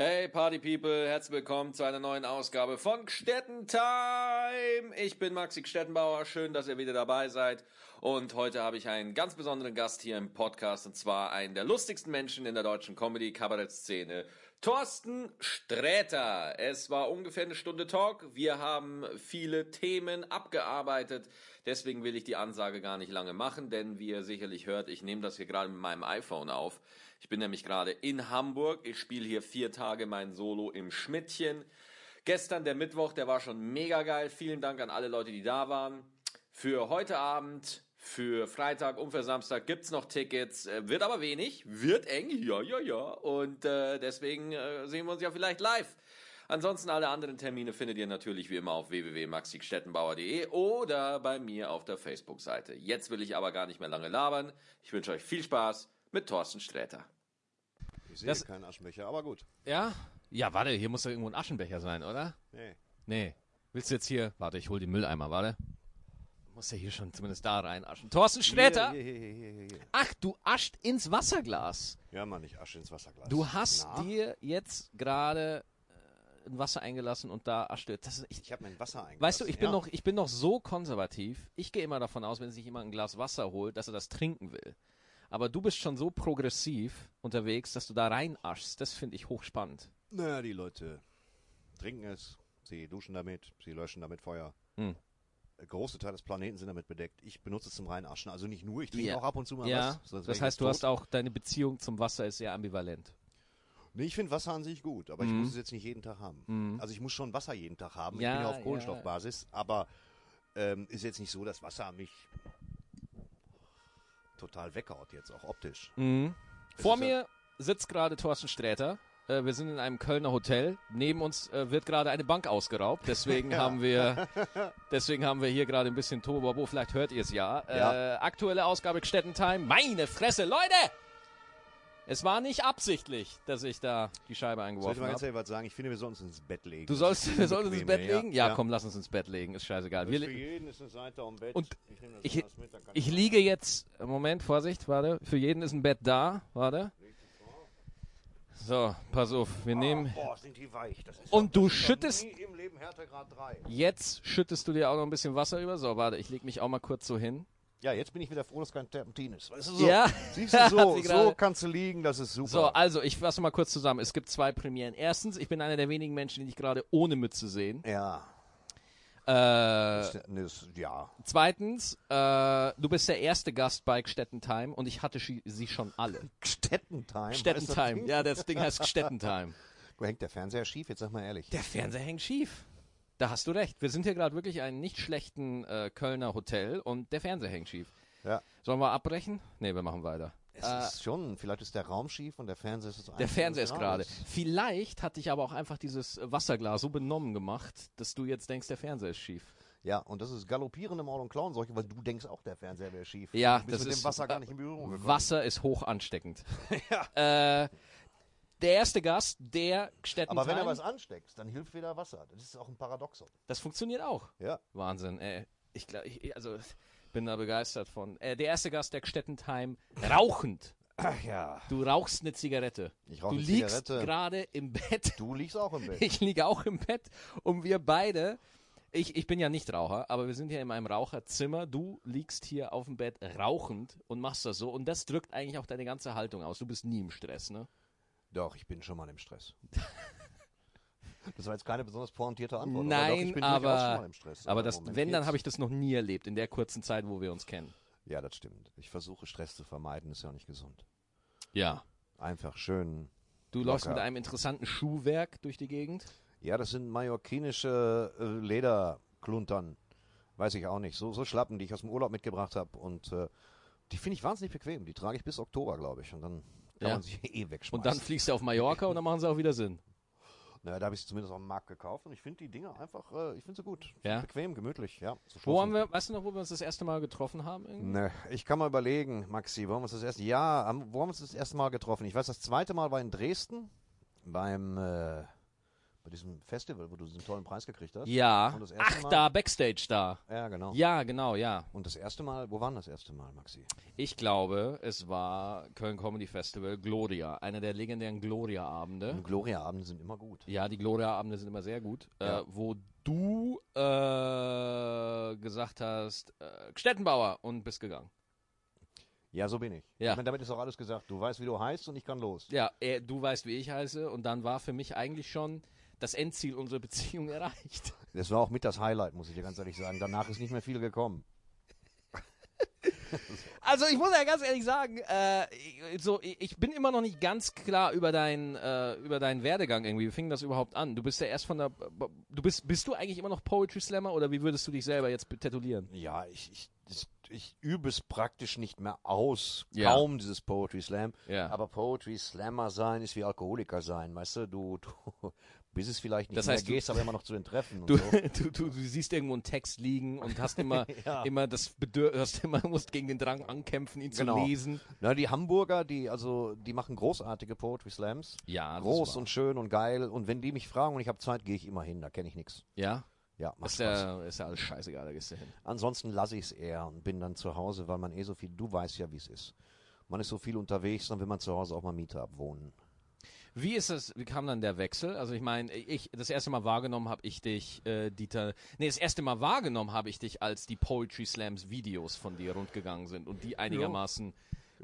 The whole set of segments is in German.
Hey Party People, herzlich willkommen zu einer neuen Ausgabe von Gstetten Time. Ich bin Maxi Stettenbauer, schön, dass ihr wieder dabei seid. Und heute habe ich einen ganz besonderen Gast hier im Podcast und zwar einen der lustigsten Menschen in der deutschen Comedy-Kabarett-Szene, Thorsten Sträter. Es war ungefähr eine Stunde Talk. Wir haben viele Themen abgearbeitet. Deswegen will ich die Ansage gar nicht lange machen, denn wie ihr sicherlich hört, ich nehme das hier gerade mit meinem iPhone auf. Ich bin nämlich gerade in Hamburg. Ich spiele hier vier Tage mein Solo im Schmidtchen. Gestern der Mittwoch, der war schon mega geil. Vielen Dank an alle Leute, die da waren. Für heute Abend, für Freitag und für Samstag gibt's noch Tickets. Äh, wird aber wenig, wird eng, ja, ja, ja. Und äh, deswegen äh, sehen wir uns ja vielleicht live. Ansonsten alle anderen Termine findet ihr natürlich wie immer auf www.maxistettenbauer.de oder bei mir auf der Facebook-Seite. Jetzt will ich aber gar nicht mehr lange labern. Ich wünsche euch viel Spaß mit Thorsten Sträter. Ich sehe keinen Aschenbecher, aber gut. Ja? Ja, warte, hier muss doch irgendwo ein Aschenbecher sein, oder? Nee. Nee. Willst du jetzt hier, warte, ich hol den Mülleimer, warte. Muss ja hier schon zumindest da rein aschen. Thorsten Sträter! Hier, hier, hier, hier, hier, hier. Ach, du ascht ins Wasserglas. Ja, Mann, ich Asche ins Wasserglas. Du hast Na? dir jetzt gerade äh, ein Wasser eingelassen und da ascht du. Das ist, ich, Ich habe mein Wasser eingelassen. weißt du, ich bin ja. noch, ich bin noch so konservativ. Ich gehe immer davon aus, wenn sich jemand ein Glas Wasser holt, dass er das trinken will. Aber du bist schon so progressiv unterwegs, dass du da rein aschst. Das finde ich hochspannend. Naja, die Leute trinken es, sie duschen damit, sie löschen damit Feuer. Hm. Der Große Teil des Planeten sind damit bedeckt. Ich benutze es zum Reinaschen. Also nicht nur, ich trinke Ja. auch ab und zu mal Ja, was. das ich heißt, du jetzt hast tot. auch deine Beziehung zum Wasser ist sehr ambivalent. Nee, ich finde Wasser an sich gut, aber ich Mhm. muss es jetzt nicht jeden Tag haben. Mhm. Also ich muss schon Wasser jeden Tag haben. Ja, ich bin ja auf. Kohlenstoffbasis, aber ähm, ist jetzt nicht so, dass Wasser mich total weghaut jetzt, auch optisch. Mhm. Vor ja- mir sitzt gerade Thorsten Sträter. Äh, wir sind in einem Kölner Hotel. Neben uns äh, wird gerade eine Bank ausgeraubt. Deswegen haben wir, deswegen haben wir hier gerade ein bisschen Tobabo. Vielleicht hört ihr es ja. Ja. Äh, aktuelle Ausgabe Gstettentime. Meine Fresse, Leute! Es war nicht absichtlich, dass ich da die Scheibe Soll ich eingeworfen mal ganz habe. ehrlich was sagen? Ich finde, wir sollten uns ins Bett legen. Du sollst, wir sollten uns ins Bett legen? Ja, komm, lass uns ins Bett legen. Ist scheißegal. Das Wir, für jeden ist eine Seite am Bett. Und ich nehme das ich- mit, ich liege jetzt, Moment, Vorsicht, warte. Für jeden ist ein Bett da, warte. So, pass auf, wir nehmen, Boah, sind die weich. Das ist Und du schüttest- Nie im Leben Härtegrad 3. Jetzt schüttest du dir auch noch ein bisschen Wasser über. So, warte, ich leg mich auch mal kurz so hin. Ja, jetzt bin ich wieder froh, dass kein Terpentin ist. Weißt du, so. Ja. Siehst du, so, so kannst du liegen, das ist super. So, also ich fasse mal kurz zusammen. Es gibt zwei Premieren. Erstens, ich bin einer der wenigen Menschen, die dich gerade ohne Mütze sehen. ja. Äh, Das, das, ja. zweitens, äh, du bist der erste Gast bei Gstettentime und ich hatte sie schon alle. Gstettentime, Ding? ja, das Ding heißt Gstettentime. Wo hängt der Fernseher schief? Jetzt sag mal ehrlich. Der Fernseher hängt schief. Da hast du recht. Wir sind hier gerade wirklich in einem nicht schlechten äh, Kölner Hotel und der Fernseher hängt schief. Ja. Sollen wir abbrechen? Nee, wir machen weiter. Es Äh, ist schon, vielleicht ist der Raum schief und der Fernseher ist das Der Fernseher ist gerade. Vielleicht hat dich aber auch einfach dieses Wasserglas so benommen gemacht, dass du jetzt denkst, der Fernseher ist schief. Ja, und das ist galoppierende Maul- und Klauenseuche, weil du denkst auch, der Fernseher wäre schief. Ja, du bist das mit ist dem Wasser gar nicht in Berührung gekommen. Wasser ist hoch ansteckend. äh, der erste Gast, der Gstetten Aber wenn er was ansteckst, dann hilft wieder Wasser. Das ist auch ein Paradoxon. Das funktioniert auch. Ja. Wahnsinn. Ey. Ich glaube, also bin da begeistert von. Äh, der erste Gast, der Gstettentime, rauchend. Ach ja. Du rauchst eine Zigarette. Ich rauche Du eine liegst Zigarette. gerade im Bett. Du liegst auch im Bett. Ich liege auch im Bett und wir beide, ich, ich bin ja nicht Raucher, aber wir sind hier in meinem Raucherzimmer. Du liegst hier auf dem Bett rauchend und machst das so und das drückt eigentlich auch deine ganze Haltung aus. Du bist nie im Stress, ne? Doch, ich bin schon mal im Stress. Das war jetzt keine besonders pointierte Antwort. aber, doch, Nein, ich bin durchaus schon aber, mal im Stress. aber das, wenn, dann jetzt- habe ich das noch nie erlebt in der kurzen Zeit, wo wir uns kennen. Ja, das stimmt. Ich versuche Stress zu vermeiden, ist ja auch nicht gesund. Ja. Einfach schön. Du läufst Locker. mit einem interessanten Schuhwerk durch die Gegend. Ja, das sind mallorquinische äh, Lederkluntern. Weiß ich auch nicht. So, so Schlappen, die ich aus dem Urlaub mitgebracht habe. Und äh, die finde ich wahnsinnig bequem. Die trage ich bis Oktober, glaube ich. Und dann kann Ja. man sich eh wegschmeißen. Und dann fliegst du auf Mallorca und dann machen sie auch wieder Sinn. naja, da habe ich sie zumindest auf dem Markt gekauft. Und ich finde die Dinger einfach, äh, ich finde sie gut. Ja. Bequem, gemütlich. Ja, Wo haben wir, weißt du noch, wo wir uns das erste Mal getroffen haben? irgendwie? Ne, ich kann mal überlegen, Maxi, wo haben wir uns das erste Ja, wo haben wir uns das erste Mal getroffen? Ich weiß, das zweite Mal war in Dresden beim äh, Bei diesem Festival, wo du diesen tollen Preis gekriegt hast. Ja. Ach, Mal- da, Backstage da. Ja, genau. Ja, genau, ja. Und das erste Mal, wo war denn das erste Mal, Maxi? Ich glaube, es war Köln Comedy Festival Gloria, einer der legendären Gloria-Abende. Gloria-Abende sind immer gut. Ja, die Gloria-Abende sind immer sehr gut. Ja. Äh, wo du äh, gesagt hast, äh, Stettenbauer und bist gegangen. Ja, so bin ich. Ja. Ich meine, damit ist auch alles gesagt. Du weißt, wie du heißt und ich kann los. Ja, er, du weißt, wie ich heiße. Und dann war für mich eigentlich schon das Endziel unserer Beziehung erreicht. Das war auch mit das Highlight, muss ich dir ganz ehrlich sagen. Danach ist nicht mehr viel gekommen. Also ich muss ja ganz ehrlich sagen, äh, ich- so, ich bin immer noch nicht ganz klar über deinen äh, über deinen Werdegang irgendwie. Wie fing das überhaupt an? Du bist ja erst von der, du bist bist du eigentlich immer noch Poetry Slammer oder wie würdest du dich selber jetzt tätowieren? Ja, ich, ich, ich übe es praktisch nicht mehr aus. Ja. Kaum dieses Poetry Slam. Ja. Aber Poetry Slammer sein ist wie Alkoholiker sein. Weißt du, du, du bist es vielleicht nicht Das mehr, heißt, du- gehst aber immer noch zu den Treffen. Und Du, so. du, du, du siehst irgendwo einen Text liegen und hast immer, Ja. immer das Bedürfnis, immer, musst gegen den Drang ankämpfen, ihn Genau. zu lesen. Na, die Hamburger, die, also, die machen großartige Poetry Slams. Ja, Groß und schön und geil. Und wenn die mich fragen und ich habe Zeit, gehe ich immer hin. Da kenne ich nichts. Ja, Ja, macht ist Spaß. ja, ist ja alles scheißegal, da gehst du hin. Ansonsten lasse ich es eher und bin dann zu Hause, weil man eh so viel, du weißt ja, wie es ist. Man ist so viel unterwegs, dann will man zu Hause auch mal Miete abwohnen. Wie ist das, wie kam dann der Wechsel? Also ich meine, ich, das erste Mal wahrgenommen habe ich dich, äh, Dieter, nee, das erste Mal wahrgenommen habe ich dich, als die Poetry Slams Videos von dir rundgegangen sind und die einigermaßen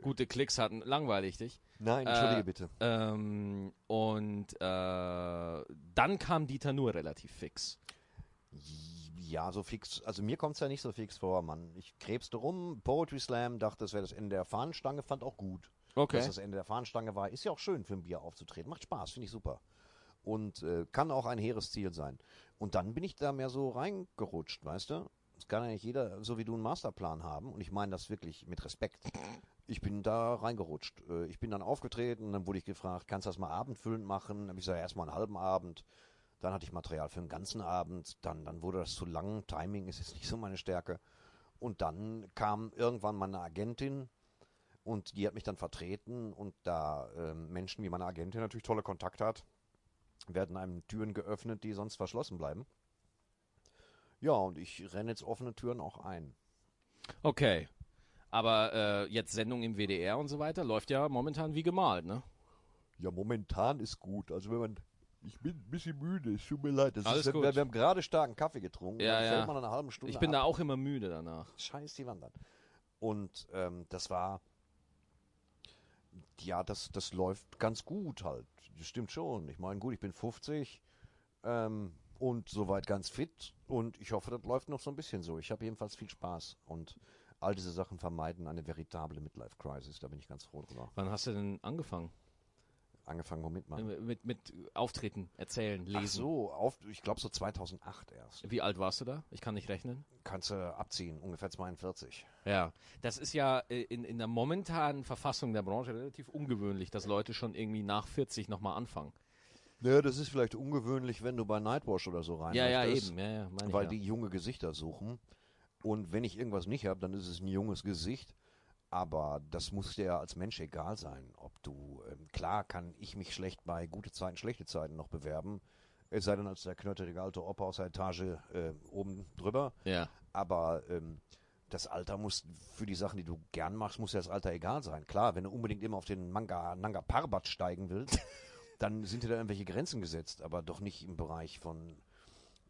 gute Klicks hatten. Langweilig dich. Nein, entschuldige Äh, bitte. Ähm, und äh, dann kam Dieter nur relativ fix. Ja, so fix, also mir kommt es ja nicht so fix vor, Mann. Ich krebste rum, Poetry Slam, dachte, das wäre das Ende der Fahnenstange, fand auch gut. Okay. Dass das Ende der Fahnenstange war, ist ja auch schön für ein Bier aufzutreten. Macht Spaß, finde ich super. Und äh, kann auch ein hehres Ziel sein. Und dann bin ich da mehr so reingerutscht, weißt du? Es kann ja nicht jeder, so wie du, einen Masterplan haben. Und ich meine das wirklich mit Respekt. Ich bin da reingerutscht. Äh, Ich bin dann aufgetreten, dann wurde ich gefragt, kannst du das mal abendfüllend machen? Dann habe ich gesagt, erstmal einen halben Abend. Dann hatte ich Material für einen ganzen Abend. Dann, dann wurde das zu lang. Timing ist jetzt nicht so meine Stärke. Und dann kam irgendwann meine Agentin und die hat mich dann vertreten. Und da ähm, Menschen wie meine Agentin natürlich tolle Kontakte hat, werden einem Türen geöffnet, die sonst verschlossen bleiben. Ja, und ich renne jetzt offene Türen auch ein. Okay. Aber äh, jetzt Sendung im WDR und so weiter läuft ja momentan wie gemalt, ne? Ja, momentan ist gut. Also wenn man. Ich bin ein bisschen müde, es tut mir leid. Das Alles ist, gut. Wir, wir haben gerade starken Kaffee getrunken. Ja, ja. fällt man nach einer halben Stunde Ich bin ab. da auch immer müde danach. Scheiß die Wand an. Und ähm, das war, ja, das, das läuft ganz gut halt. Das stimmt schon. Ich meine, gut, ich bin 50 ähm, und soweit ganz fit und ich hoffe, das läuft noch so ein bisschen so. Ich habe jedenfalls viel Spaß und all diese Sachen vermeiden eine veritable Midlife-Crisis. Da bin ich ganz froh drüber. Wann hast du denn angefangen? Angefangen, womit man. Mit, mit Auftreten, Erzählen, Lesen. Ach so, auf, ich glaube so 2008 erst. Wie alt warst du da? Ich kann nicht rechnen. Kannst du abziehen, ungefähr 42. Ja, das ist ja äh, in, in der momentanen Verfassung der Branche relativ ungewöhnlich, dass Leute schon irgendwie nach 40 nochmal anfangen. Ja, das ist vielleicht ungewöhnlich, wenn du bei Nightwash oder so rein Ja, ja, eben. Ja, ja, weil ja. die junge Gesichter suchen. Und wenn ich irgendwas nicht habe, dann ist es ein junges Gesicht. Aber das muss dir ja als Mensch egal sein, ob du, ähm, klar kann ich mich schlecht bei gute Zeiten, schlechte Zeiten noch bewerben. Es sei denn als der knötterige alte Opa aus der Etage äh, oben drüber. Ja. Aber ähm, das Alter muss, für die Sachen, die du gern machst, muss ja das Alter egal sein. Klar, wenn du unbedingt immer auf den Manga, Nanga Parbat steigen willst, dann sind dir da irgendwelche Grenzen gesetzt, aber doch nicht im Bereich von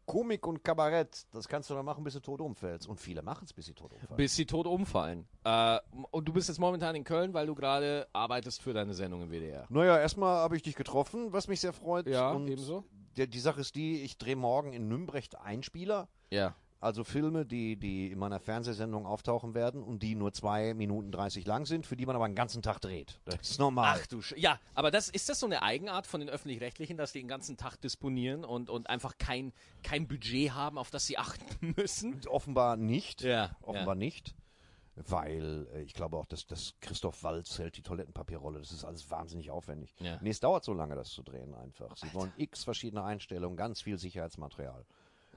Komik und Kabarett. Das kannst du dann machen, bis du tot umfällst. Und viele machen es, bis sie tot umfallen. Bis sie tot umfallen. Äh, und du bist jetzt momentan in Köln, weil du gerade arbeitest für deine Sendung im WDR. naja, erstmal habe ich dich getroffen, was mich sehr freut. Ja, und ebenso. Der, die Sache ist die, ich drehe morgen in Nümbrecht Einspieler. Ja. Also Filme, die, die in meiner Fernsehsendung auftauchen werden und die nur zwei Minuten 30 lang sind, für die man aber einen ganzen Tag dreht. Das ist normal. Ach du Sch Ja, aber das ist das so eine Eigenart von den Öffentlich-Rechtlichen, dass die den ganzen Tag disponieren und, und einfach kein, kein Budget haben, auf das sie achten müssen? Offenbar nicht. Ja, Offenbar nicht. Weil äh, ich glaube auch, dass, dass Christoph Walz hält die Toilettenpapierrolle. Das ist alles wahnsinnig aufwendig. Ja. Nee, es dauert so lange, das zu drehen einfach. Sie wollen x verschiedene Einstellungen, ganz viel Sicherheitsmaterial.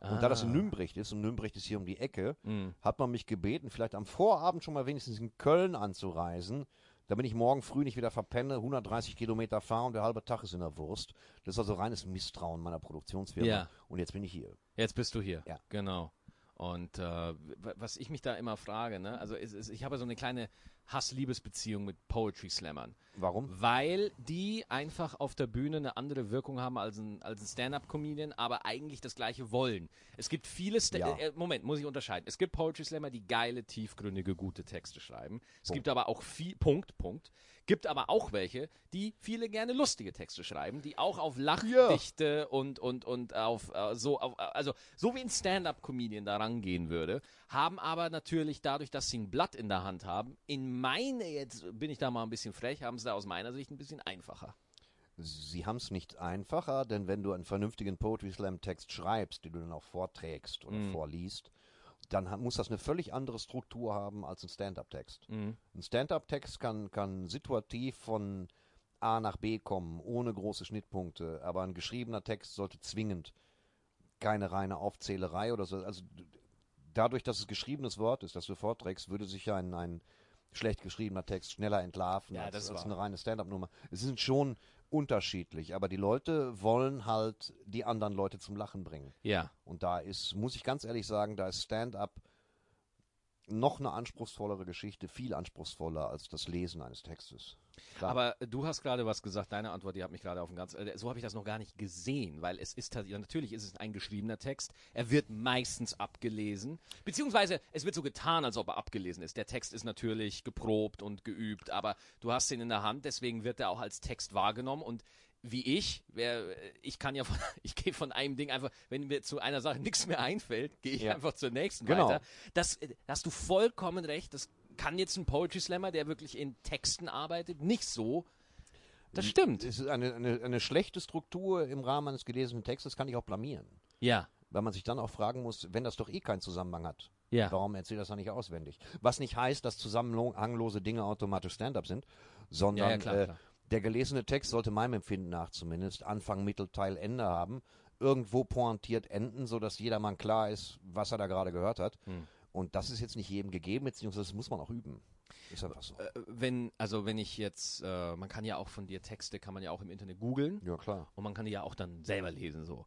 Und da das Ah. in Nümbrecht ist, und Nümbrecht ist hier um die Ecke, Mhm. hat man mich gebeten, vielleicht am Vorabend schon mal wenigstens in Köln anzureisen, Damit ich morgen früh nicht wieder verpenne, 130 Kilometer fahre und der halbe Tag ist in der Wurst. Das ist also reines Misstrauen meiner Produktionsfirma. Ja. Und jetzt bin ich hier. Jetzt bist du hier. Ja. Genau. Und äh, was ich mich da immer frage, ne, also es, es, ich habe so eine kleine Hass-Liebes-Beziehung mit Poetry Slammern. Warum? Weil die einfach auf der Bühne eine andere Wirkung haben als ein, als ein Stand-Up-Comedian, aber eigentlich das gleiche wollen. Es gibt viele, Sta Ja. äh, Moment, muss ich unterscheiden. Es gibt Poetry Slammer, die geile, tiefgründige, gute Texte schreiben. Es gibt aber auch viel, Punkt, Punkt. Gibt aber auch welche, die viele gerne lustige Texte schreiben, die auch auf Lachdichte und, und, und auf, äh, so, auf, äh, also, so wie ein Stand-Up-Comedian da rangehen würde, haben aber natürlich dadurch, dass sie ein Blatt in der Hand haben, in meine, jetzt bin ich da mal ein bisschen frech, haben sie da aus meiner Sicht ein bisschen einfacher. Sie haben es nicht einfacher, denn wenn du einen vernünftigen Poetry Slam Text schreibst, den du dann auch vorträgst oder vorliest, dann muss das eine völlig andere Struktur haben als ein Stand-up-Text. Ein Stand-up-Text kann, kann situativ von A nach B kommen, ohne große Schnittpunkte, aber ein geschriebener Text sollte zwingend keine reine Aufzählerei oder so. Also dadurch, dass es geschriebenes Wort ist, das du vorträgst, würde sich ein, ein schlecht geschriebener Text schneller entlarven Ja, als, das ist als eine reine Stand-up-Nummer. Es sind schon unterschiedlich, aber die Leute wollen halt die anderen Leute zum Lachen bringen. Ja. Und da ist, muss ich ganz ehrlich sagen, da ist Stand-up noch eine anspruchsvollere Geschichte, viel anspruchsvoller als das Lesen eines Textes. Klar. Aber du hast gerade was gesagt, deine Antwort, die hat mich gerade auf den ganz, äh, so habe ich das noch gar nicht gesehen, weil es ist natürlich ist es ein geschriebener Text, er wird meistens abgelesen, beziehungsweise es wird so getan, als ob er abgelesen ist. Der Text ist natürlich geprobt und geübt, aber du hast ihn in der Hand, deswegen wird er auch als Text wahrgenommen und wie ich, wer, ich kann ja von, ich gehe von einem Ding einfach, wenn mir zu einer Sache nichts mehr einfällt, gehe ich Ja. einfach zur nächsten Genau. weiter. Das, da hast du vollkommen recht, das kann jetzt ein Poetry Slammer, der wirklich in Texten arbeitet, nicht so. Das stimmt. es ist eine, eine, eine schlechte Struktur im Rahmen eines gelesenen Textes, kann ich auch blamieren. Ja. Weil man sich dann auch fragen muss, wenn das doch eh keinen Zusammenhang hat, Ja. warum erzählt das dann nicht auswendig? Was nicht heißt, dass zusammenhanglose Dinge automatisch Stand-up sind, sondern Ja, ja, klar, äh, klar. Der gelesene Text sollte meinem Empfinden nach zumindest Anfang, Mittelteil, Ende haben, irgendwo pointiert enden, sodass jedermann klar ist, was er da gerade gehört hat. Hm. Und das ist jetzt nicht jedem gegeben, beziehungsweise das muss man auch üben. Ist einfach so. Äh, Wenn, also wenn ich jetzt, äh, man kann ja auch von dir Texte, kann man ja auch im Internet googeln ja, klar. und man kann die ja auch dann selber lesen so.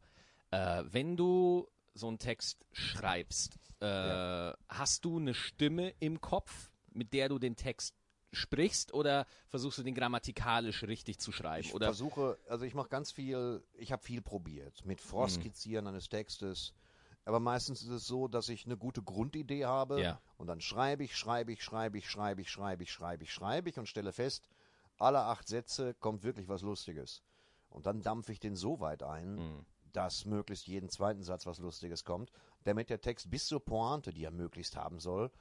Äh, wenn du so einen Text schreibst, äh, hast du eine Stimme im Kopf, mit der du den Text sprichst oder versuchst du den grammatikalisch richtig zu schreiben? Ich oder versuche, also ich mache ganz viel, ich habe viel probiert mit Vorskizzieren eines Textes. Aber meistens ist es so, dass ich eine gute Grundidee habe Ja. und dann schreibe ich, schreibe ich, schreibe ich, schreibe ich, schreibe ich, schreibe ich, schreibe ich und stelle fest, alle acht Sätze kommt wirklich was Lustiges. Und dann dampfe ich den so weit ein, dass möglichst jeden zweiten Satz was Lustiges kommt, damit der Text bis zur Pointe, die er möglichst haben soll,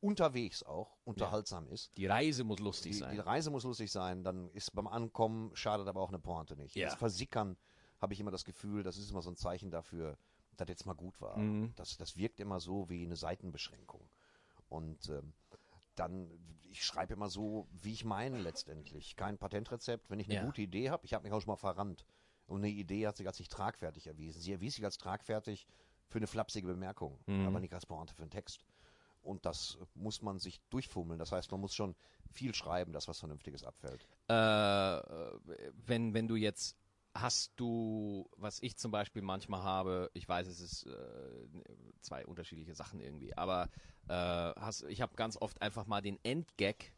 unterwegs auch unterhaltsam ist. die Reise muss lustig Die, sein. die Reise muss lustig sein, dann ist beim Ankommen schadet aber auch eine Pointe nicht. Ja. Das Versickern habe ich immer das Gefühl, das ist immer so ein Zeichen dafür, dass jetzt mal gut war. Mhm. Das, das wirkt immer so wie eine Seitenbeschränkung. Und ähm, dann, ich schreibe immer so, wie ich meine letztendlich. Kein Patentrezept. Wenn ich eine Ja. gute Idee habe, ich habe mich auch schon mal verrannt. Und eine Idee hat sich als nicht tragfertig erwiesen. Sie erwies sich als tragfertig für eine flapsige Bemerkung, Mhm. aber nicht als Pointe für einen Text. Und das muss man sich durchfummeln. Das heißt, man muss schon viel schreiben, dass was Vernünftiges abfällt. äh, wenn, wenn du jetzt hast du, was ich zum Beispiel manchmal habe, ich weiß, es ist äh, zwei unterschiedliche Sachen irgendwie, aber äh, hast, ich habe ganz oft einfach mal den Endgag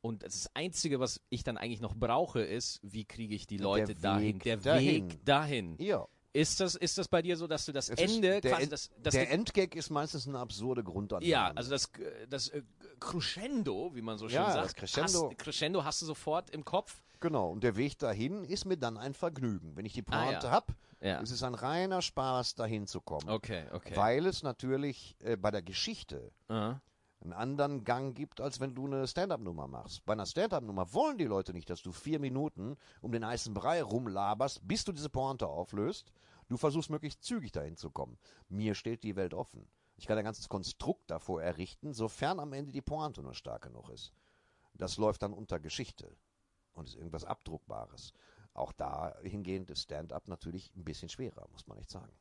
und das Einzige, was ich dann eigentlich noch brauche, ist, wie kriege ich die Leute Der dahin? Weg Der dahin. Weg dahin. Ja. Ist das, ist das bei dir so, dass du das Es ist- Ende der, quasi das, das der Endgag ist meistens eine absurde Grundannahme. ja, also das, äh, das äh, Crescendo, wie man so schön Ja, sagt, das Crescendo. Hast, Crescendo hast du sofort im Kopf. Genau, und der Weg dahin ist mir dann ein Vergnügen. Wenn ich die Ah, Pointe ja. hab, Ja. ist es ein reiner Spaß, dahin zu kommen. Okay, okay. Weil es natürlich äh, bei der Geschichte Aha. Einen anderen Gang gibt, als wenn du eine Stand-up-Nummer machst. Bei einer Stand-up-Nummer wollen die Leute nicht, dass du vier Minuten um den heißen Brei rumlaberst, bis du diese Pointe auflöst. Du versuchst möglichst zügig dahin zu kommen. Mir steht die Welt offen. Ich kann ein ganzes Konstrukt davor errichten, sofern am Ende die Pointe nur stark genug ist. Das läuft dann unter Geschichte und ist irgendwas Abdruckbares. Auch dahingehend ist Stand-up natürlich ein bisschen schwerer, muss man echt sagen.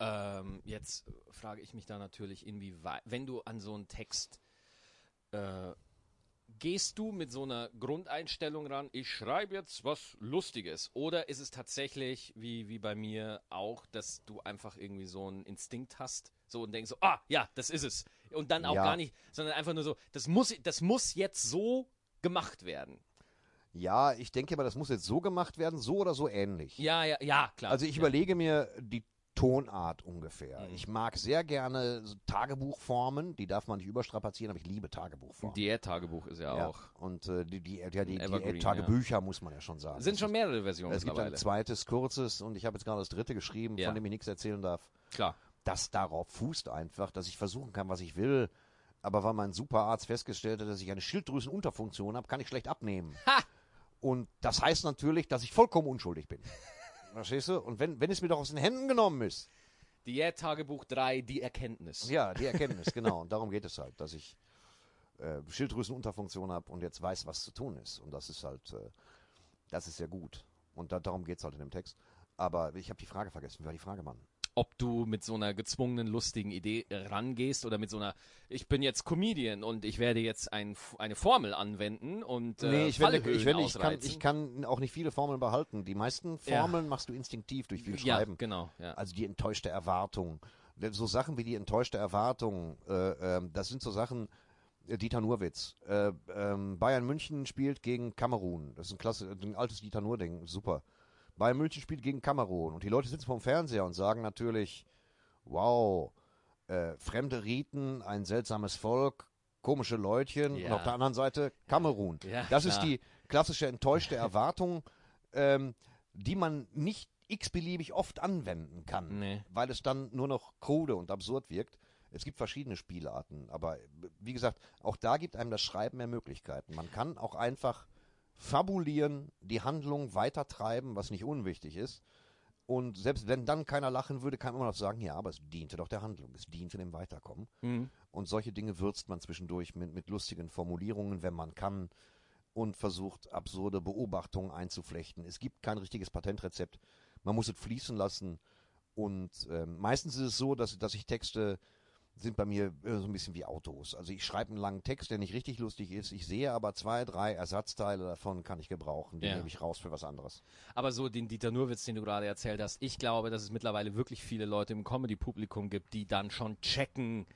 Ähm, jetzt frage ich mich da natürlich, inwieweit, wenn du an so einen Text äh, gehst du mit so einer Grundeinstellung ran, ich schreibe jetzt was Lustiges? Oder ist es tatsächlich, wie, wie bei mir auch, dass du einfach irgendwie so einen Instinkt hast, so und denkst so, ah, ja, das ist es. Und dann auch Ja. gar nicht, sondern einfach nur so, das muss, das muss jetzt so gemacht werden. Ja, ich denke aber, das muss jetzt so gemacht werden, so oder so ähnlich. Ja, ja, ja, klar. Also ich ja. überlege mir die Tonart ungefähr. Mhm. Ich mag sehr gerne Tagebuchformen, die darf man nicht überstrapazieren, aber ich liebe Tagebuchformen. Diät-Tagebuch ist ja, ja. auch. Und äh, die, die, ja, die, die Tagebücher muss man ja schon sagen. Sind schon mehrere Versionen Es gibt ein zweites, kurzes und ich habe jetzt gerade das dritte geschrieben, Ja. von dem ich nichts erzählen darf. Klar. Das darauf fußt einfach, dass ich versuchen kann, was ich will. Aber weil mein Superarzt festgestellt hat, dass ich eine Schilddrüsenunterfunktion habe, kann ich schlecht abnehmen. Ha! Und das heißt natürlich, dass ich vollkommen unschuldig bin. Verstehst du? Und wenn, wenn es mir doch aus den Händen genommen ist, Diät-Tagebuch 3, die Erkenntnis. ja, die Erkenntnis, genau. Und darum geht es halt, dass ich äh, Schilddrüsenunterfunktion habe und jetzt weiß, was zu tun ist. Und das ist halt, äh, das ist sehr gut. Und da, darum geht es halt in dem Text. Aber ich habe die Frage vergessen. Wie war die Frage, Mann? Ob du mit so einer gezwungenen, lustigen Idee äh, rangehst oder mit so einer, ich bin jetzt Comedian und ich werde jetzt ein, eine Formel anwenden und äh, nee, ich, werde, Fallhöhen ich, werde, ich, kann, ich kann auch nicht viele Formeln behalten. Die meisten Ja. Formeln machst du instinktiv durch viel ja, Schreiben. genau, ja. Also die enttäuschte Erwartung. So Sachen wie die enttäuschte Erwartung, äh, ähm, das sind so Sachen, äh, Dieter Nurwitz. Äh, ähm, Bayern München spielt gegen Kamerun. Das ist ein, klasse, ein altes Dieter Nur-Ding, super. Bayern München spielt gegen Kamerun und die Leute sitzen vorm Fernseher und sagen natürlich, wow, äh, fremde Riten, ein seltsames Volk, komische Leutchen und Ja. auf der anderen Seite Kamerun. Ja, das ist klar. die klassische enttäuschte Erwartung, ähm, die man nicht x-beliebig oft anwenden kann, Nee. weil es dann nur noch krude und absurd wirkt. Es gibt verschiedene Spielarten, aber wie gesagt, auch da gibt einem das Schreiben mehr Möglichkeiten. Man kann auch einfach fabulieren, die Handlung weitertreiben, was nicht unwichtig ist. Und selbst wenn dann keiner lachen würde, kann man immer noch sagen, ja, aber es diente doch der Handlung, es diente dem Weiterkommen. Mhm. Und solche Dinge würzt man zwischendurch mit, mit lustigen Formulierungen, wenn man kann, und versucht, absurde Beobachtungen einzuflechten. Es gibt kein richtiges Patentrezept. Man muss es fließen lassen. Und ähm, meistens ist es so, dass, dass ich Texte sind bei mir äh, so ein bisschen wie Autos. Also ich schreibe einen langen Text, der nicht richtig lustig ist. Ich sehe aber zwei, drei Ersatzteile davon kann ich gebrauchen. Die Ja. nehme ich raus für was anderes. Aber so den Dieter Nurwitz, den du gerade erzählt hast, ich glaube, dass es mittlerweile wirklich viele Leute im Comedy-Publikum gibt, die dann schon checken,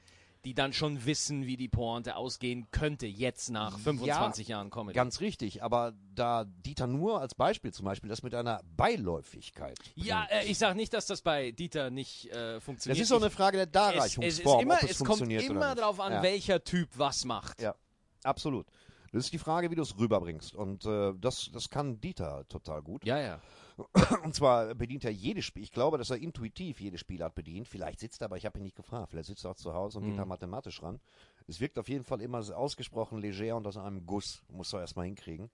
die dann schon wissen, wie die Pointe ausgehen könnte, jetzt nach 25 Jahren Comedy. Ganz richtig. Aber da Dieter Nur als Beispiel zum Beispiel das mit einer Beiläufigkeit. ja, äh, ich sage nicht, dass das bei Dieter nicht äh, Das funktioniert. ist so eine Frage der es, Darreichungsform, es, ist immer, es, es kommt immer drauf an, ja. welcher Typ was macht. Ja, absolut. Das ist die Frage, wie du es rüberbringst. Und äh, das, das kann Dieter total gut. Ja, ja. Und zwar bedient er jedes Spiel. Ich glaube, dass er intuitiv jede Spielart bedient. Vielleicht sitzt er, aber ich habe ihn nicht gefragt. Vielleicht sitzt er auch zu Hause und geht Mhm. da mathematisch ran. Es wirkt auf jeden Fall immer ausgesprochen leger und aus einem Guss. Muss er erstmal hinkriegen.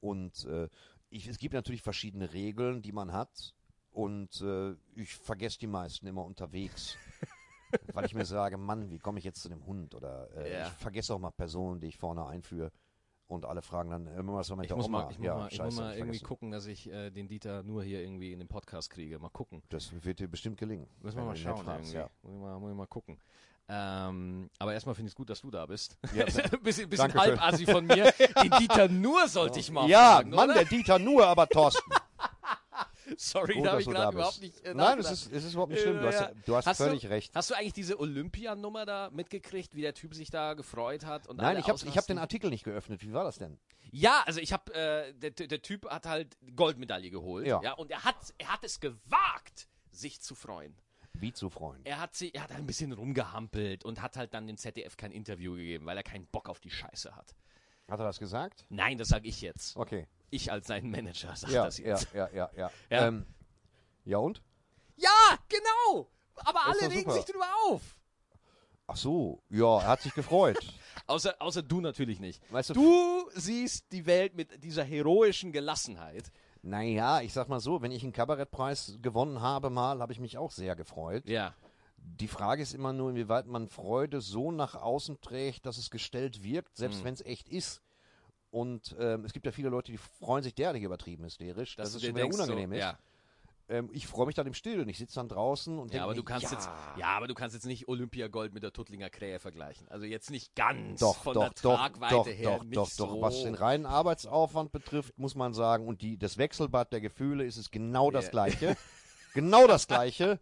Und äh, ich, es gibt natürlich verschiedene Regeln, die man hat. Und äh, ich vergesse die meisten immer unterwegs. weil ich mir sage, Mann, wie komme ich jetzt zu dem Hund? Oder äh, Ja. ich vergesse auch mal Personen, die ich vorne einführe. Und alle fragen dann, äh, was soll man mit Ich der muss Oma? mal, ich muss ja, mal, ich muss scheiße, mal hab ich irgendwie vergessen. gucken, dass ich äh, den Dieter nur hier irgendwie in den Podcast kriege. Mal gucken. Das wird dir bestimmt gelingen. Müssen wir mal schauen fragst. Ja. Muss, ich mal, muss ich mal gucken. Ähm, aber erstmal finde ich es gut, dass du da bist. Ja, bisschen bisschen halbassi von mir. Den Dieter nur sollte ich mal ja, fragen, Mann, oder? der Dieter nur, aber Thorsten. Sorry, Gut, da habe ich du gerade überhaupt nicht äh, Nein, es ist, es ist überhaupt nicht schlimm. Du hast, Ja. du hast, Hast du- völlig recht. Hast du eigentlich diese Olympianummer da mitgekriegt, wie der Typ sich da gefreut hat? Und Nein, ich habe hab den Artikel nicht geöffnet. Wie war das denn? Ja, also ich habe, äh, der, der Typ hat halt Goldmedaille geholt. Ja. ja. Und er hat, er hat es gewagt, sich zu freuen. Wie zu freuen. Er hat, sie, er hat ein bisschen rumgehampelt und hat halt dann dem ZDF kein Interview gegeben, weil er keinen Bock auf die Scheiße hat. Hat er das gesagt? Nein, das sage ich jetzt. Okay. Ich als sein Manager sage Ja, das ja, jetzt. ja, ja, ja. Ja. Ähm, ja und? Ja, genau! Aber alle regen super. sich drüber auf. Ach so, ja, er hat sich gefreut. Außer, außer du natürlich nicht. Weißt du, Du siehst die Welt mit dieser heroischen Gelassenheit. Naja, ich sag mal so, wenn ich einen Kabarettpreis gewonnen habe mal, habe ich mich auch sehr gefreut. Ja. Die Frage ist immer nur, inwieweit man Freude so nach außen trägt, dass es gestellt wirkt, selbst Mhm. wenn es echt ist. Und ähm, es gibt ja viele Leute, die freuen sich derartig übertrieben hysterisch, dass, du es dir schon wieder denkst, unangenehm so, ist. Ja. ähm, ich freue mich dann im Stillen. Ich sitze dann draußen und Ja, denke aber du kannst ja, jetzt, ja, aber du kannst jetzt nicht Olympiagold mit der Tuttlinger Krähe vergleichen. Also jetzt nicht ganz Doch, von doch, der doch, Tragweite doch, her. doch, doch, so. doch. Was den reinen Arbeitsaufwand betrifft, muss man sagen, und die, das Wechselbad der Gefühle ist es genau das Ja. Gleiche. genau das Gleiche.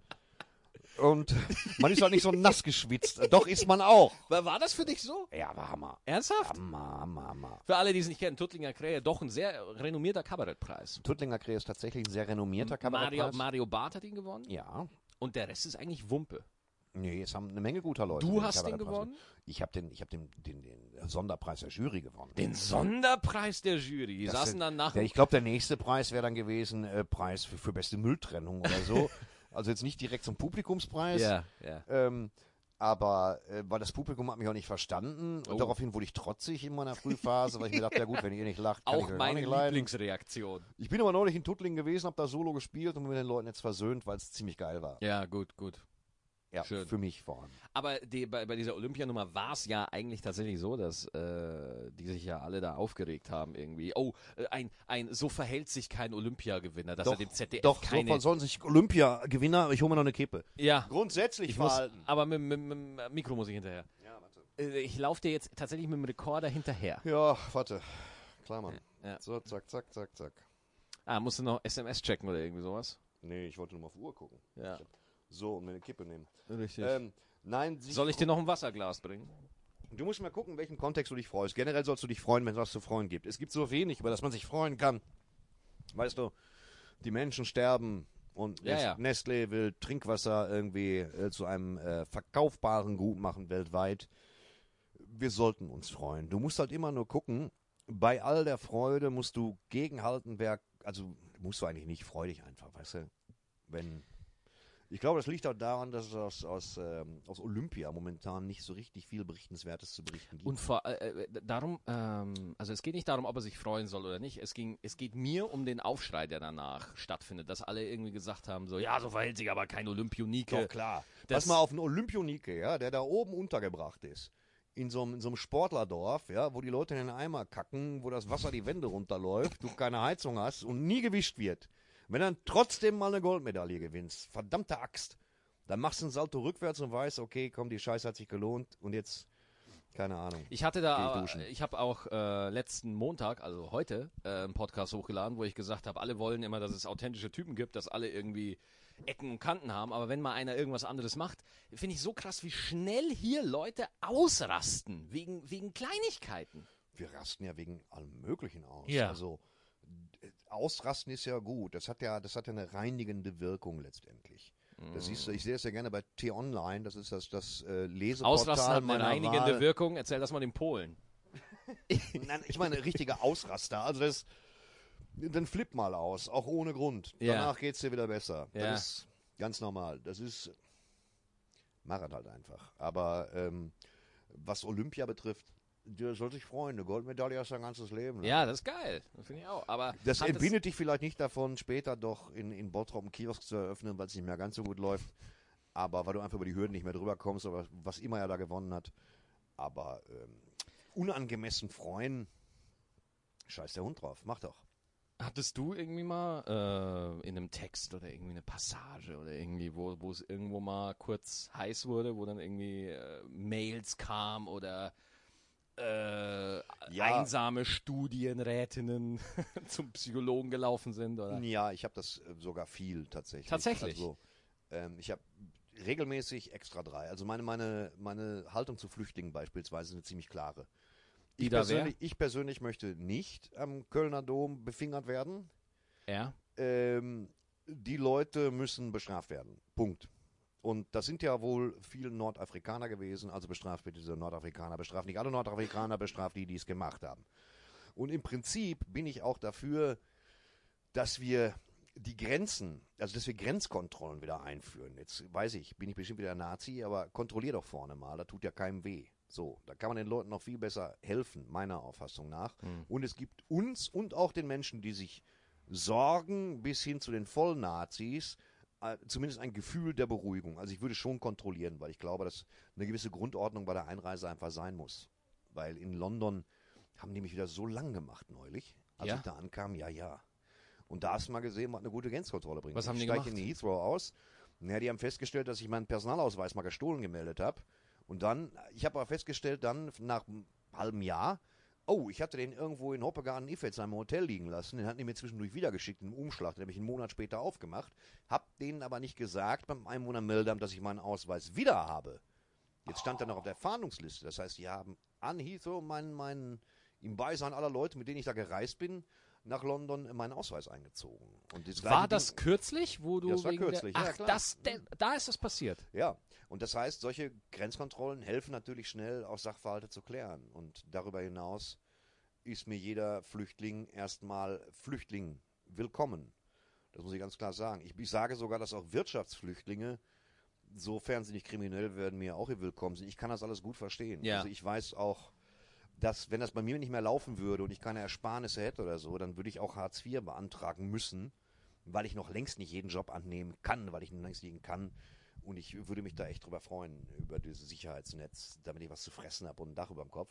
Und man ist halt nicht so nass geschwitzt. Doch ist man auch. War, war das für dich so? Ja, war Hammer. Ernsthaft? Hammer, Hammer, Hammer. Für alle, die es nicht kennen, Tuttlinger Krähe, doch ein sehr renommierter Kabarettpreis. Tuttlinger Krähe ist tatsächlich ein sehr renommierter Mario, Kabarettpreis. Mario Barth hat ihn gewonnen Ja. und der Rest ist eigentlich Wumpe. Nee, es haben eine Menge guter Leute. Du hast den gewonnen? Ich habe den, ich hab den, den, den Sonderpreis der Jury gewonnen. Den Sonderpreis der Jury. Die Das saßen ist- dann nach. Ja, ich glaube, der nächste Preis wäre dann gewesen, äh, Preis für, für beste Mülltrennung oder so. also jetzt nicht direkt zum Publikumspreis. ja, ja. Ähm, aber äh, weil das Publikum hat mich auch nicht verstanden. Und Oh. daraufhin wurde ich trotzig in meiner Frühphase, weil ich mir dachte, ja gut, wenn ihr nicht lacht, kann ich Auch euch meine nicht leiden. Lieblingsreaktion. Ich bin aber neulich in Tuttlingen gewesen, habe da Solo gespielt und bin mit den Leuten jetzt versöhnt, weil es ziemlich geil war. Ja, gut, gut. Ja, schön. für mich vor allem. Aber die, bei, bei dieser Olympianummer war es ja eigentlich tatsächlich so, dass äh, die sich ja alle da aufgeregt haben irgendwie. Oh, äh, ein, ein so verhält sich kein Olympiagewinner, dass er dem ZDF doch keine. so sollen sich Olympia-Gewinner, ich hole mir noch eine Kippe. ja, Grundsätzlich ich muss, aber mit, mit, mit dem Mikro muss ich hinterher. Ja, warte. Äh, Ich laufe dir jetzt tatsächlich mit dem Rekorder hinterher. Ja, warte. Klar, Mann. Ja. So, zack, zack, zack, zack. Ah, musst du noch SMS checken oder irgendwie sowas? Nee, ich wollte nur mal auf Uhr gucken. Ja, So, und mir eine Kippe nehmen. richtig. Ähm, nein, sie- Soll ich dir noch ein Wasserglas bringen? Du musst mal gucken, in welchem Kontext du dich freust. Generell sollst du dich freuen, wenn es was zu freuen gibt. Es gibt so wenig, über das man sich freuen kann. Weißt du, die Menschen sterben und Ja, ja. Nestlé will Trinkwasser irgendwie äh, zu einem äh, verkaufbaren Gut machen weltweit. Wir sollten uns freuen. Du musst halt immer nur gucken, bei all der Freude musst du gegenhalten, wer, also musst du eigentlich nicht, freu dich einfach, weißt du, wenn ich glaube, das liegt auch daran, dass es aus, aus, ähm, aus Olympia momentan nicht so richtig viel Berichtenswertes zu berichten gibt. Und vor, äh, äh, darum, ähm, also es geht nicht darum, ob er sich freuen soll oder nicht. Es ging, es geht mir um den Aufschrei, der danach stattfindet, dass alle irgendwie gesagt haben, so, ja, so verhält sich aber kein Olympionike. Doch, klar. Das- Pass mal auf einen Olympionike, ja, der da oben untergebracht ist. In so, einem, in so einem Sportlerdorf, ja, wo die Leute in den Eimer kacken, wo das Wasser die Wände runterläuft, du keine Heizung hast und nie gewischt wird. Wenn dann trotzdem mal eine Goldmedaille gewinnst, verdammte Axt, dann machst du einen Salto rückwärts und weißt, okay, komm, die Scheiße hat sich gelohnt und jetzt, keine Ahnung. Ich hatte ich da, duschen. ich habe auch äh, letzten Montag, also heute, äh, einen Podcast hochgeladen, wo ich gesagt habe, alle wollen immer, dass es authentische Typen gibt, dass alle irgendwie Ecken und Kanten haben, aber wenn mal einer irgendwas anderes macht, finde ich so krass, wie schnell hier Leute ausrasten wegen wegen Kleinigkeiten. Wir rasten ja wegen allem Möglichen aus. Ja. Also ausrasten ist ja gut. Das hat ja, das hat ja eine reinigende Wirkung letztendlich. Das siehst du, ich sehe es ja gerne bei T-Online, das ist das, das äh, Leseportal Ausrasten hat eine reinigende Wahl. Wirkung. Erzähl das mal den Polen. Nein, ich meine richtige Ausraster. Also das, dann flipp mal aus, auch ohne Grund. Ja. Danach geht's dir wieder besser. Ja. Das ist ganz normal. Das ist, mach halt einfach. Aber ähm, was Olympia betrifft, der soll sich freuen. Eine Goldmedaille hast du dein ganzes Leben. ne? Ja, das ist geil. Das finde ich auch. Aber Das entbindet dich vielleicht nicht davon, später doch in, in Bottrop einen Kiosk zu eröffnen, weil es nicht mehr ganz so gut läuft. Aber weil du einfach über die Hürden nicht mehr drüber kommst, oder was immer er da gewonnen hat. Aber ähm, unangemessen freuen, scheiß der Hund drauf, mach doch. Hattest du irgendwie mal äh, in einem Text oder irgendwie eine Passage oder irgendwie, wo wo es irgendwo mal kurz heiß wurde, wo dann irgendwie äh, Mails kam oder äh, Ja. einsame Studienrätinnen zum Psychologen gelaufen sind oder? Ja, ich habe das äh, sogar viel tatsächlich. Tatsächlich? Also, ähm, ich habe regelmäßig extra drei. Also meine, meine, meine Haltung zu Flüchtlingen beispielsweise ist eine ziemlich klare. Ich persönlich, ich persönlich möchte nicht am Kölner Dom befingert werden. Ja. ähm, die Leute müssen bestraft werden. Punkt. Und das sind ja wohl viele Nordafrikaner gewesen, also bestraft bitte diese Nordafrikaner, bestraft nicht alle Nordafrikaner, bestraft die, die es gemacht haben. Und im Prinzip bin ich auch dafür, dass wir die Grenzen, also dass wir Grenzkontrollen wieder einführen. Jetzt weiß ich, bin ich bestimmt wieder Nazi, aber kontrollier doch vorne mal, da tut ja keinem weh. So, da kann man den Leuten noch viel besser helfen, meiner Auffassung nach. Und es gibt uns und auch den Menschen, die sich sorgen, bis hin zu den Vollnazis, zumindest ein Gefühl der Beruhigung. Also ich würde schon kontrollieren, weil ich glaube, dass eine gewisse Grundordnung bei der Einreise einfach sein muss. Weil in London haben die mich wieder so lang gemacht neulich, als Ja? ich da ankam, ja, ja. Und da hast du mal gesehen, was eine gute Grenzkontrolle bringt. Was haben ich die steig gemacht? in Heathrow aus. Naja, die haben festgestellt, dass ich meinen Personalausweis mal gestohlen gemeldet habe. Und dann, ich habe aber festgestellt, dann nach einem halben Jahr, oh, ich hatte den irgendwo in Hoppegarten Ifelsheim im Hotel liegen lassen. Den hatten die mir zwischendurch wiedergeschickt, im Umschlag. Den habe ich einen Monat später aufgemacht. Hab denen aber nicht gesagt beim Einwohnermeldeamt, dass ich meinen Ausweis wieder habe. Jetzt stand er noch auf der Fahndungsliste. Das heißt, die haben an Heathrow meinen, meinen, im Beisein aller Leute, mit denen ich da gereist bin, nach London meinen Ausweis eingezogen. War das Ding- kürzlich, wo du Das war kürzlich, der, ja, Ach, klar. das, da ist das passiert. Ja, und das heißt, solche Grenzkontrollen helfen natürlich schnell, auch Sachverhalte zu klären. Und darüber hinaus ist mir jeder Flüchtling erstmal Flüchtling willkommen. Das muss ich ganz klar sagen. Ich, ich sage sogar, dass auch Wirtschaftsflüchtlinge, sofern sie nicht kriminell werden, mir auch hier willkommen sind. Ich kann das alles gut verstehen. Ja. Also ich weiß auch, dass wenn das bei mir nicht mehr laufen würde und ich keine Ersparnisse hätte oder so, dann würde ich auch Hartz IV beantragen müssen, weil ich noch längst nicht jeden Job annehmen kann, weil ich noch längst nicht kann. Und ich würde mich da echt drüber freuen, über dieses Sicherheitsnetz, damit ich was zu fressen habe und ein Dach über dem Kopf.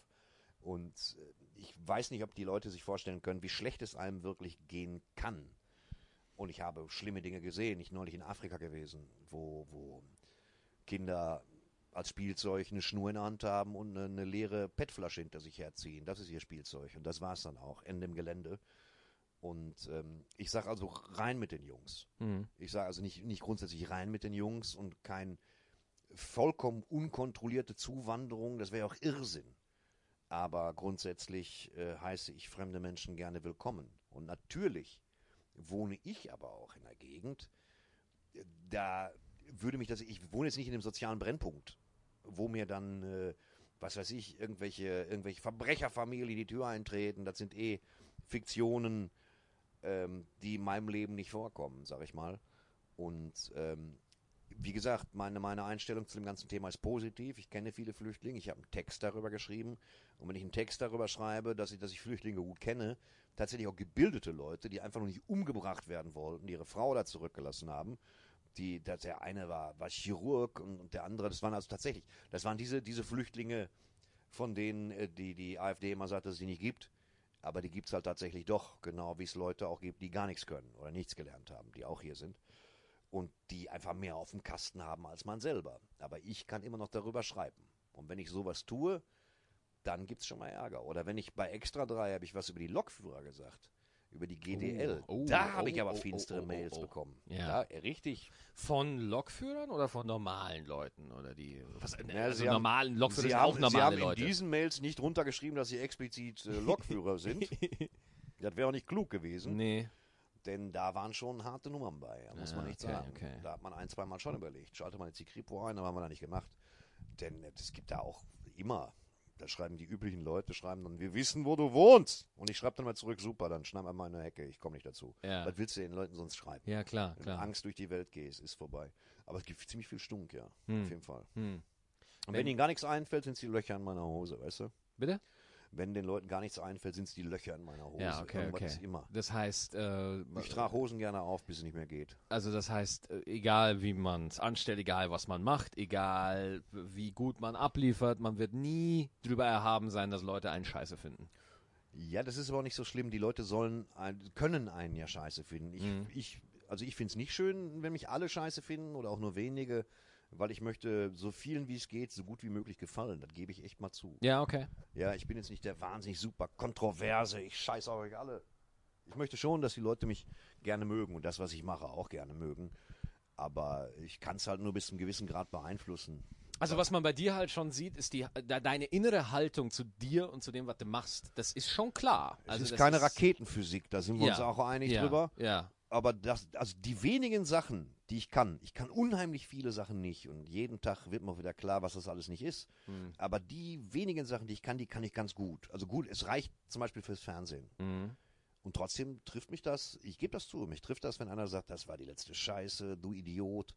Und äh, ich weiß nicht, ob die Leute sich vorstellen können, wie schlecht es einem wirklich gehen kann. Und ich habe schlimme Dinge gesehen. Ich neulich in Afrika gewesen, wo, wo Kinder als Spielzeug eine Schnur in der Hand haben und eine, eine leere PET-Flasche hinter sich herziehen. Das ist ihr Spielzeug. Und das war es dann auch. Ende im Gelände. Und ähm, ich sage also rein mit den Jungs. Ich sage also nicht, nicht grundsätzlich rein mit den Jungs und kein vollkommen unkontrollierte Zuwanderung. Das wäre auch Irrsinn. Aber grundsätzlich äh, heiße ich fremde Menschen gerne willkommen. Und natürlich wohne ich aber auch in einer Gegend, äh, da würde mich das, ich wohne jetzt nicht in einem sozialen Brennpunkt, wo mir dann, äh, was weiß ich, irgendwelche, irgendwelche Verbrecherfamilien die Tür eintreten. Das sind eh Fiktionen, ähm, die in meinem Leben nicht vorkommen, sag ich mal. Und ähm, wie gesagt, meine, meine Einstellung zu dem ganzen Thema ist positiv. Ich kenne viele Flüchtlinge. Ich habe einen Text darüber geschrieben. Und wenn ich einen Text darüber schreibe, dass ich, dass ich Flüchtlinge gut kenne, tatsächlich auch gebildete Leute, die einfach nur nicht umgebracht werden wollten, die ihre Frau da zurückgelassen haben. Die, der, der eine war, war Chirurg und, und der andere, das waren also tatsächlich, das waren diese, diese Flüchtlinge, von denen äh, die, die AfD immer sagt, dass es sie nicht gibt. Aber die gibt es halt tatsächlich doch, genau wie es Leute auch gibt, die gar nichts können oder nichts gelernt haben, die auch hier sind und die einfach mehr auf dem Kasten haben als man selber. Aber ich kann immer noch darüber schreiben. Und wenn ich sowas tue, dann gibt's schon mal Ärger. Oder wenn ich bei Extra 3 habe ich was über die Lokführer gesagt, über die GDL. Oh, oh, da habe ich oh, aber oh, finstere oh, oh, Mails oh. bekommen. Ja. richtig. Von Lokführern oder von normalen Leuten? Oder die, was, Ja, also sie haben- normalen Lokführer Sie haben, auch Sie normale haben in Leute. diesen Mails nicht runtergeschrieben, dass Sie explizit äh, Lokführer sind. das wäre auch nicht klug gewesen. nee. Denn da waren schon harte Nummern bei, muss Ah, man nicht okay, sagen. okay. Da hat man ein, zwei Mal schon überlegt. Schalte mal jetzt die Kripo ein, aber haben wir da nicht gemacht. Denn äh, es gibt da auch immer, da schreiben die üblichen Leute, schreiben dann, wir wissen, wo du wohnst. Und ich schreibe dann mal zurück, super, dann schneid mal in eine Hecke, ich komme nicht dazu. Ja. Was willst du den Leuten sonst schreiben? Ja, klar, Wenn du klar. Angst durch die Welt gehst, ist vorbei. Aber es gibt ziemlich viel Stunk, ja. Hm. Auf jeden Fall. Hm. Und Wenn- wenn ihnen gar nichts einfällt, sind es die Löcher in meiner Hose, weißt du? Bitte? Wenn den Leuten gar nichts einfällt, sind es die Löcher in meiner Hose. Ja, okay, Irgendwas okay. ist immer. Das heißt, äh, Ich trage Hosen gerne auf, bis es nicht mehr geht. also das heißt, äh, egal wie man es anstellt, egal was man macht, egal wie gut man abliefert, man wird nie drüber erhaben sein, dass Leute einen Scheiße finden. Ja, das ist aber auch nicht so schlimm. Die Leute sollen, können einen ja scheiße finden. Ich, Mhm. ich, also ich finde es nicht schön, wenn mich alle scheiße finden oder auch nur wenige, weil ich möchte so vielen wie es geht, so gut wie möglich gefallen. Das gebe ich echt mal zu. Ja, okay. Ja, ich bin jetzt nicht der wahnsinnig super kontroverse, ich scheiße auf euch alle. Ich möchte schon, dass die Leute mich gerne mögen und das, was ich mache, auch gerne mögen. Aber ich kann es halt nur bis zu einem gewissen Grad beeinflussen. Also was man bei dir halt schon sieht, ist die de, deine innere Haltung zu dir und zu dem, was du machst. Das ist schon klar. Es also ist das keine Raketenphysik, da sind wir Ja, uns auch einig ja, drüber. Ja. aber das, also die wenigen Sachen, die ich kann, ich kann unheimlich viele Sachen nicht und jeden Tag wird mir wieder klar, was das alles nicht ist. Hm. Aber die wenigen Sachen, die ich kann, die kann ich ganz gut. Also gut, es reicht zum Beispiel fürs Fernsehen. Mhm. Und trotzdem trifft mich das, ich gebe das zu, mich trifft das, wenn einer sagt, das war die letzte Scheiße, du Idiot.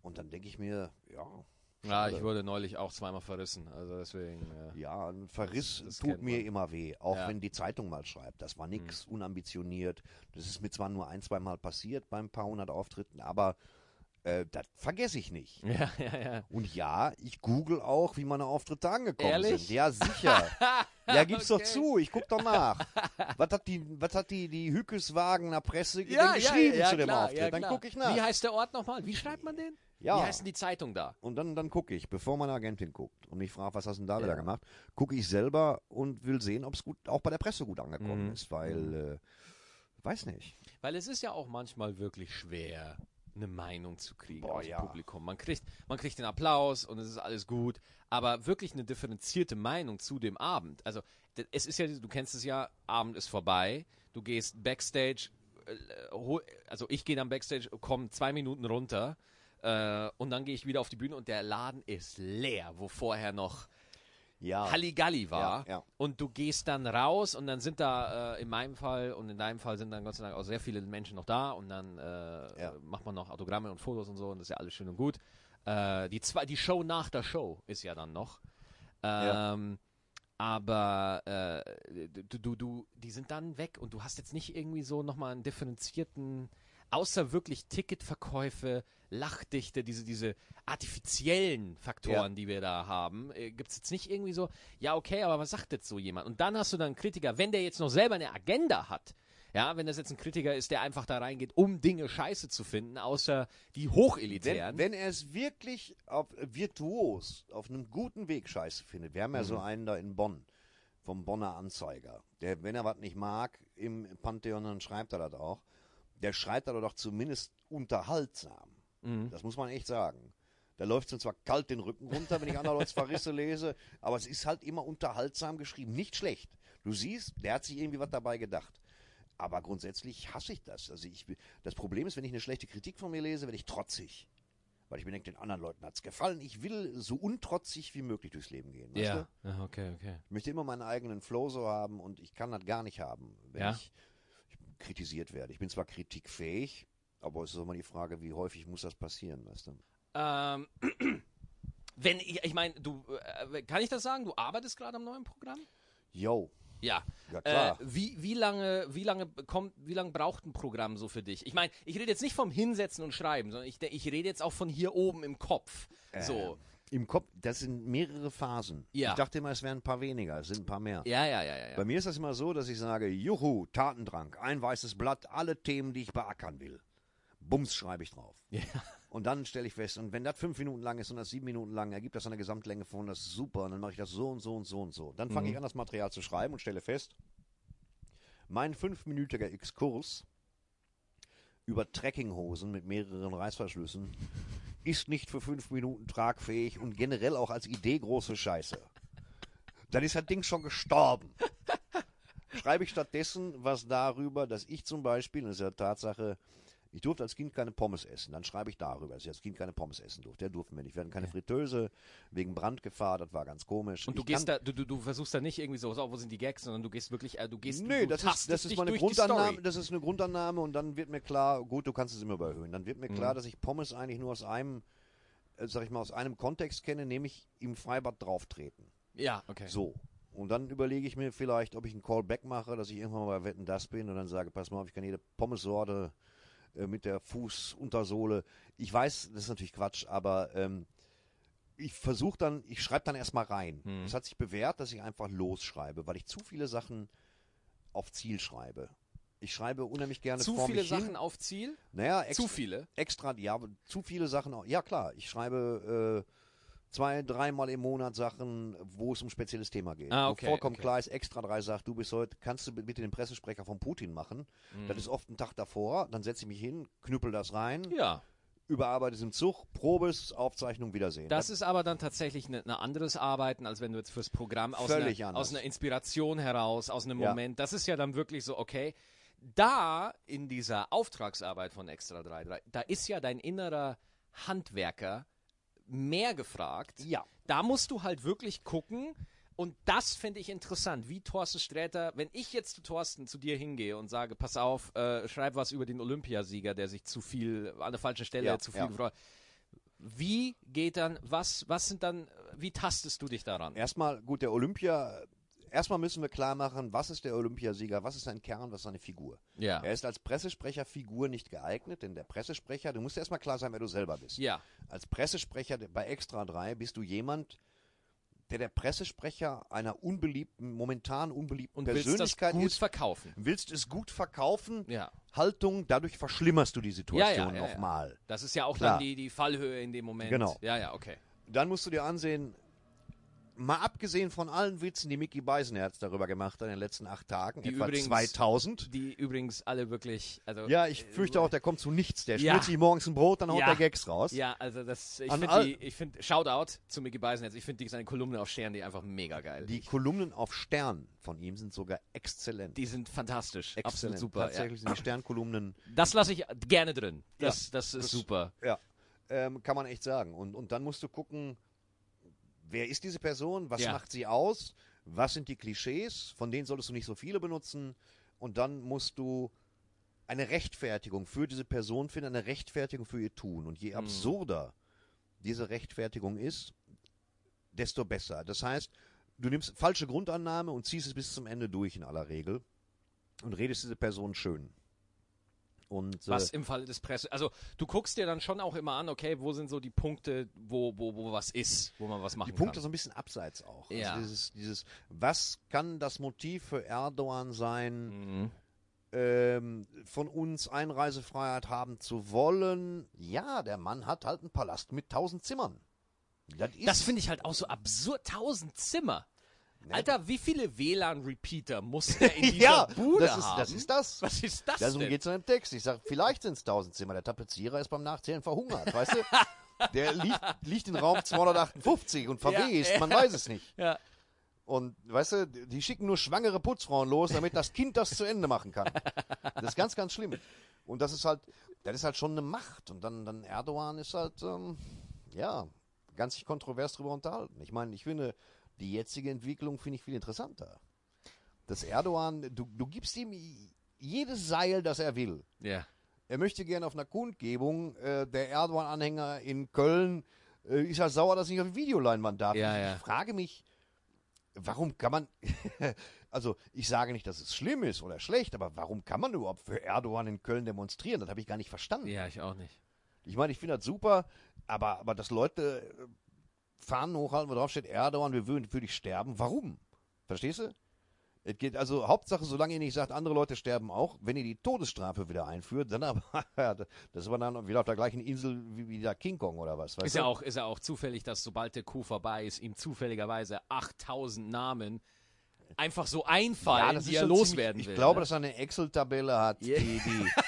Und dann denke ich mir, ja. Ja, ich wurde neulich auch zweimal verrissen. Also deswegen. Äh, Ja, ein Verriss Das tut mir immer weh, auch Ja. Wenn die Zeitung mal schreibt. Das war nix, unambitioniert. Das ist mir zwar nur ein, zwei Mal passiert beim paar hundert Auftritten, aber Äh, das vergesse ich nicht. Ja, ja, ja. Und ja, ich google auch, wie meine Auftritte angekommen Ehrlich? sind. Ja, sicher. ja, gib's Okay. doch zu, ich guck doch nach. was hat die, was hat die, die Hückeswagener Presse Ja, ja, geschrieben ja, zu dem klar, Auftritt? ja, Dann guck ich nach. Wie heißt der Ort nochmal? Wie schreibt man den? Ja. Wie heißt denn die Zeitung da? Und dann, dann gucke ich, bevor meine Agentin guckt und mich fragt, was hast du denn da Ja. wieder gemacht, gucke ich selber und will sehen, ob es gut auch bei der Presse gut angekommen Mhm. ist, weil, äh, weiß nicht. Weil es ist ja auch manchmal wirklich schwer, eine Meinung zu kriegen Boah, aus ja. Publikum. Man kriegt, man kriegt den Applaus und es ist alles gut, aber wirklich eine differenzierte Meinung zu dem Abend. Also es ist ja, du kennst es ja, Abend ist vorbei, du gehst Backstage, äh, also ich gehe dann Backstage, komme zwei Minuten runter äh, und dann gehe ich wieder auf die Bühne und der Laden ist leer, wo vorher noch Ja, Halligalli war. Ja, ja. Und du gehst dann raus und dann sind da äh, in meinem Fall und in deinem Fall sind dann Gott sei Dank auch sehr viele Menschen noch da und dann äh, Ja. macht man noch Autogramme und Fotos und so und das ist ja alles schön und gut. Äh, die, zwei, die Show nach der Show ist ja dann noch. Ähm, Aber äh, du, du, du, die sind dann weg und du hast jetzt nicht irgendwie so nochmal einen differenzierten, außer wirklich Ticketverkäufe, Lachdichte, diese, diese artifiziellen Faktoren, die wir da haben, äh, gibt es jetzt nicht irgendwie so, ja okay, aber was sagt jetzt so jemand? Und dann hast du dann einen Kritiker, wenn der jetzt noch selber eine Agenda hat, ja, wenn das jetzt ein Kritiker ist, der einfach da reingeht, um Dinge scheiße zu finden, außer die hochelitären. Wenn, wenn er es wirklich auf, virtuos auf einem guten Weg scheiße findet, wir haben ja so einen da in Bonn, vom Bonner Anzeiger, der, wenn er was nicht mag im Pantheon, dann schreibt er das auch. Der schreibt aber doch zumindest unterhaltsam. Mhm. Das muss man echt sagen. Da läuft es zwar kalt den Rücken runter, wenn ich andere Leute Verrisse lese, aber es ist halt immer unterhaltsam geschrieben. Nicht schlecht. Du siehst, der hat sich irgendwie was dabei gedacht. Aber grundsätzlich hasse ich das. Also ich, das Problem ist, wenn ich eine schlechte Kritik von mir lese, werde ich trotzig. Weil ich mir denke, den anderen Leuten hat es gefallen. Ich will so untrotzig wie möglich durchs Leben gehen. Weißt ja. du? ja, okay, okay. Ich möchte immer meinen eigenen Flow so haben und ich kann das gar nicht haben, wenn Ja. ich kritisiert werde. Ich bin zwar kritikfähig, aber es ist immer die Frage, wie häufig muss das passieren, weißt du? Ähm, wenn ich, ich meine, du, äh, kann ich das sagen? Du arbeitest gerade am neuen Programm? Yo, Ja. ja Äh, klar. wie, wie lange, wie lange kommt, wie lange braucht ein Programm so für dich? Ich meine, ich rede jetzt nicht vom Hinsetzen und Schreiben, sondern ich, ich rede jetzt auch von hier oben im Kopf. So. Im Kopf, das sind mehrere Phasen. Ja. Ich dachte immer, es wären ein paar weniger, es sind ein paar mehr. Ja, ja, ja, ja. Bei mir ist das immer so, dass ich sage, juhu, Tatendrang, ein weißes Blatt, alle Themen, die ich beackern will. Bums schreibe ich drauf. Ja. Und dann stelle ich fest, und wenn das fünf Minuten lang ist und das sieben Minuten lang, ergibt das eine Gesamtlänge von, das ist super, und dann mache ich das so und so und so und so. Dann fange ich an, das Material zu schreiben und stelle fest, mein fünfminütiger Exkurs über Trekkinghosen mit mehreren Reißverschlüssen ist nicht für fünf Minuten tragfähig und generell auch als Idee große Scheiße. Dann ist das Ding schon gestorben. Schreibe ich stattdessen was darüber, dass ich zum Beispiel, das ist ja Tatsache, ich durfte als Kind keine Pommes essen. Dann schreibe ich darüber, dass ich als Kind keine Pommes essen durfte. Der durften wir nicht. Wir hatten keine Fritteuse wegen Brandgefahr. Das war ganz komisch. Und du Ich gehst da, du, du, versuchst da nicht irgendwie so, so, wo sind die Gags, sondern du gehst wirklich, äh, du gehst, Nee, du, das ist, das ist meine Grundannahme, das ist eine Grundannahme und dann wird mir klar, gut, du kannst es immer überhöhen. Dann wird mir Mhm. klar, dass ich Pommes eigentlich nur aus einem, äh, sag ich mal, aus einem Kontext kenne, nämlich im Freibad drauftreten. Ja, okay. So. Und dann überlege ich mir vielleicht, ob ich einen Callback mache, dass ich irgendwann mal bei Wetten das bin und dann sage, pass mal auf, ich kann jede Pommessorte äh, mit der Fußuntersohle. Ich weiß, das ist natürlich Quatsch, aber ähm, ich versuche dann, ich schreibe dann erstmal rein. Hm. Es hat sich bewährt, dass ich einfach losschreibe, weil ich zu viele Sachen auf Ziel schreibe. Ich schreibe unheimlich gerne Zu vor viele mich Sachen hin. auf Ziel? Naja, Zu extra, viele? extra, ja, zu viele Sachen. Ja, klar, ich schreibe äh, zwei, dreimal im Monat Sachen, wo es um ein spezielles Thema geht. Ah, okay, wo vollkommen okay. klar ist, extra drei sagt, du bist heute, kannst du bitte den Pressesprecher von Putin machen? Mhm. Das ist oft ein Tag davor, dann setze ich mich hin, knüppel das rein, Ja. überarbeite es im Zug, Probes, Aufzeichnung, Wiedersehen. Das ist aber dann tatsächlich ein ne, anderes Arbeiten, als wenn du jetzt fürs Programm aus, einer, aus einer Inspiration heraus, aus einem Ja. Moment, das ist ja dann wirklich so, okay, da in dieser Auftragsarbeit von Extra 3, da ist ja dein innerer Handwerker mehr gefragt. Ja. Da musst du halt wirklich gucken. Und das finde ich interessant, wie Thorsten Sträter, wenn ich jetzt zu Thorsten zu dir hingehe und sage, pass auf, äh, schreib was über den Olympiasieger, der sich zu viel an der falschen Stelle Ja, zu viel ja. gefreut. Wie geht dann, was, was sind dann, wie tastest du dich daran? Erstmal, gut, der Olympia erstmal müssen wir klar machen, was ist der Olympiasieger, was ist sein Kern, was ist seine Figur. Ja. Er ist als Pressesprecher-Figur nicht geeignet, denn der Pressesprecher, du musst erstmal klar sein, wer du selber bist. Ja. Als Pressesprecher bei Extra 3 bist du jemand, der der Pressesprecher einer unbeliebten, momentan unbeliebten Und willst das Persönlichkeit gut ist. verkaufen. Willst es gut verkaufen, Ja. Haltung, dadurch verschlimmerst du die Situation ja, ja. nochmal. Das ist ja auch Klar. dann die, die Fallhöhe in dem Moment. Genau. Ja, ja, okay. Dann musst du dir ansehen, mal abgesehen von allen Witzen, die Mickey Beisenherz darüber gemacht hat in den letzten acht Tagen, Die etwa übrigens- 2000. Die übrigens alle wirklich, also. Ja, ich fürchte auch, der kommt zu nichts. Der Ja. schmiert sich morgens ein Brot, dann haut Ja. der Gags raus. Ja, also das, ich finde ich finde, Shoutout zu Mickey Beisenherz, ich finde seine Kolumne auf Stern, die einfach mega geil. Die Kolumnen auf Stern von ihm sind sogar exzellent. die sind fantastisch, absolut exzellent. super. Ja. Tatsächlich sind die Sternkolumnen, Das lasse ich gerne drin. Das, Ja, das ist das- super. ja, ähm, kann man echt sagen. Und, und dann musst du gucken, wer ist diese Person, was Ja. macht sie aus, was sind die Klischees, von denen solltest du nicht so viele benutzen. Und dann musst du eine Rechtfertigung für diese Person finden, eine Rechtfertigung für ihr Tun. Und je absurder diese Rechtfertigung ist, desto besser. Das heißt, du nimmst falsche Grundannahme und ziehst es bis zum Ende durch in aller Regel und redest diese Person schön. Und, Was äh, im Falle des Presse. Also du guckst dir dann schon auch immer an, okay, wo sind so die Punkte, wo, wo, wo was ist, wo man was machen die Punkte kann. so ein bisschen abseits auch. Ja. Also dieses, dieses, was kann das Motiv für Erdogan sein, Mhm. ähm, von uns Einreisefreiheit haben zu wollen? Ja, der Mann hat halt einen Palast mit tausend Zimmern. Das, Das finde ich halt auch so absurd. Tausend Zimmer. Alter, wie viele WLAN-Repeater muss der in dieser ja, Bude das ist, haben? das ist das. Was ist das Darum geht es in dem Text. Ich sage, vielleicht sind es tausend Zimmer. Der Tapezierer ist beim Nachzählen verhungert, weißt du? Der liegt, liegt in Raum 258 und verwest, Ja, man weiß es nicht. Ja. Und weißt du, die schicken nur schwangere Putzfrauen los, damit das Kind das zu Ende machen kann. Das ist ganz, ganz schlimm. Und das ist halt, das ist halt schon eine Macht. Und dann, dann Erdogan ist halt, ähm, ja, ganz sich kontrovers drüber unterhalten. Ich meine, ich finde, die jetzige Entwicklung finde ich viel interessanter. Das Erdogan, du, du gibst ihm jedes Seil, das er will. ja. Er möchte gerne auf einer Kundgebung, äh, der Erdogan-Anhänger in Köln äh, ist halt sauer, dass er nicht auf die Videoleinwand darf. Ja, ich ja. frage mich, warum kann man, also ich sage nicht, dass es schlimm ist oder schlecht, aber warum kann man überhaupt für Erdogan in Köln demonstrieren? Das habe ich gar nicht verstanden. Ja, ich auch nicht. Ich meine, ich finde das super, aber, aber dass Leute Fahnen hochhalten, wo drauf steht, Erdogan, wir würden für dich sterben, warum? Verstehst du? Es geht also Hauptsache, solange ihr nicht sagt, andere Leute sterben auch, wenn ihr die Todesstrafe wieder einführt, dann aber, ja, das ist aber dann wieder auf der gleichen Insel wie, wie der King Kong oder was, weißt Ist du? ja, auch, ist ja auch zufällig, dass sobald der Coup vorbei ist, ihm zufälligerweise 8000 Namen einfach so einfallen, das die er loswerden ziemlich, will. Ich glaube, ne? dass er eine Excel-Tabelle hat, Ja. die, die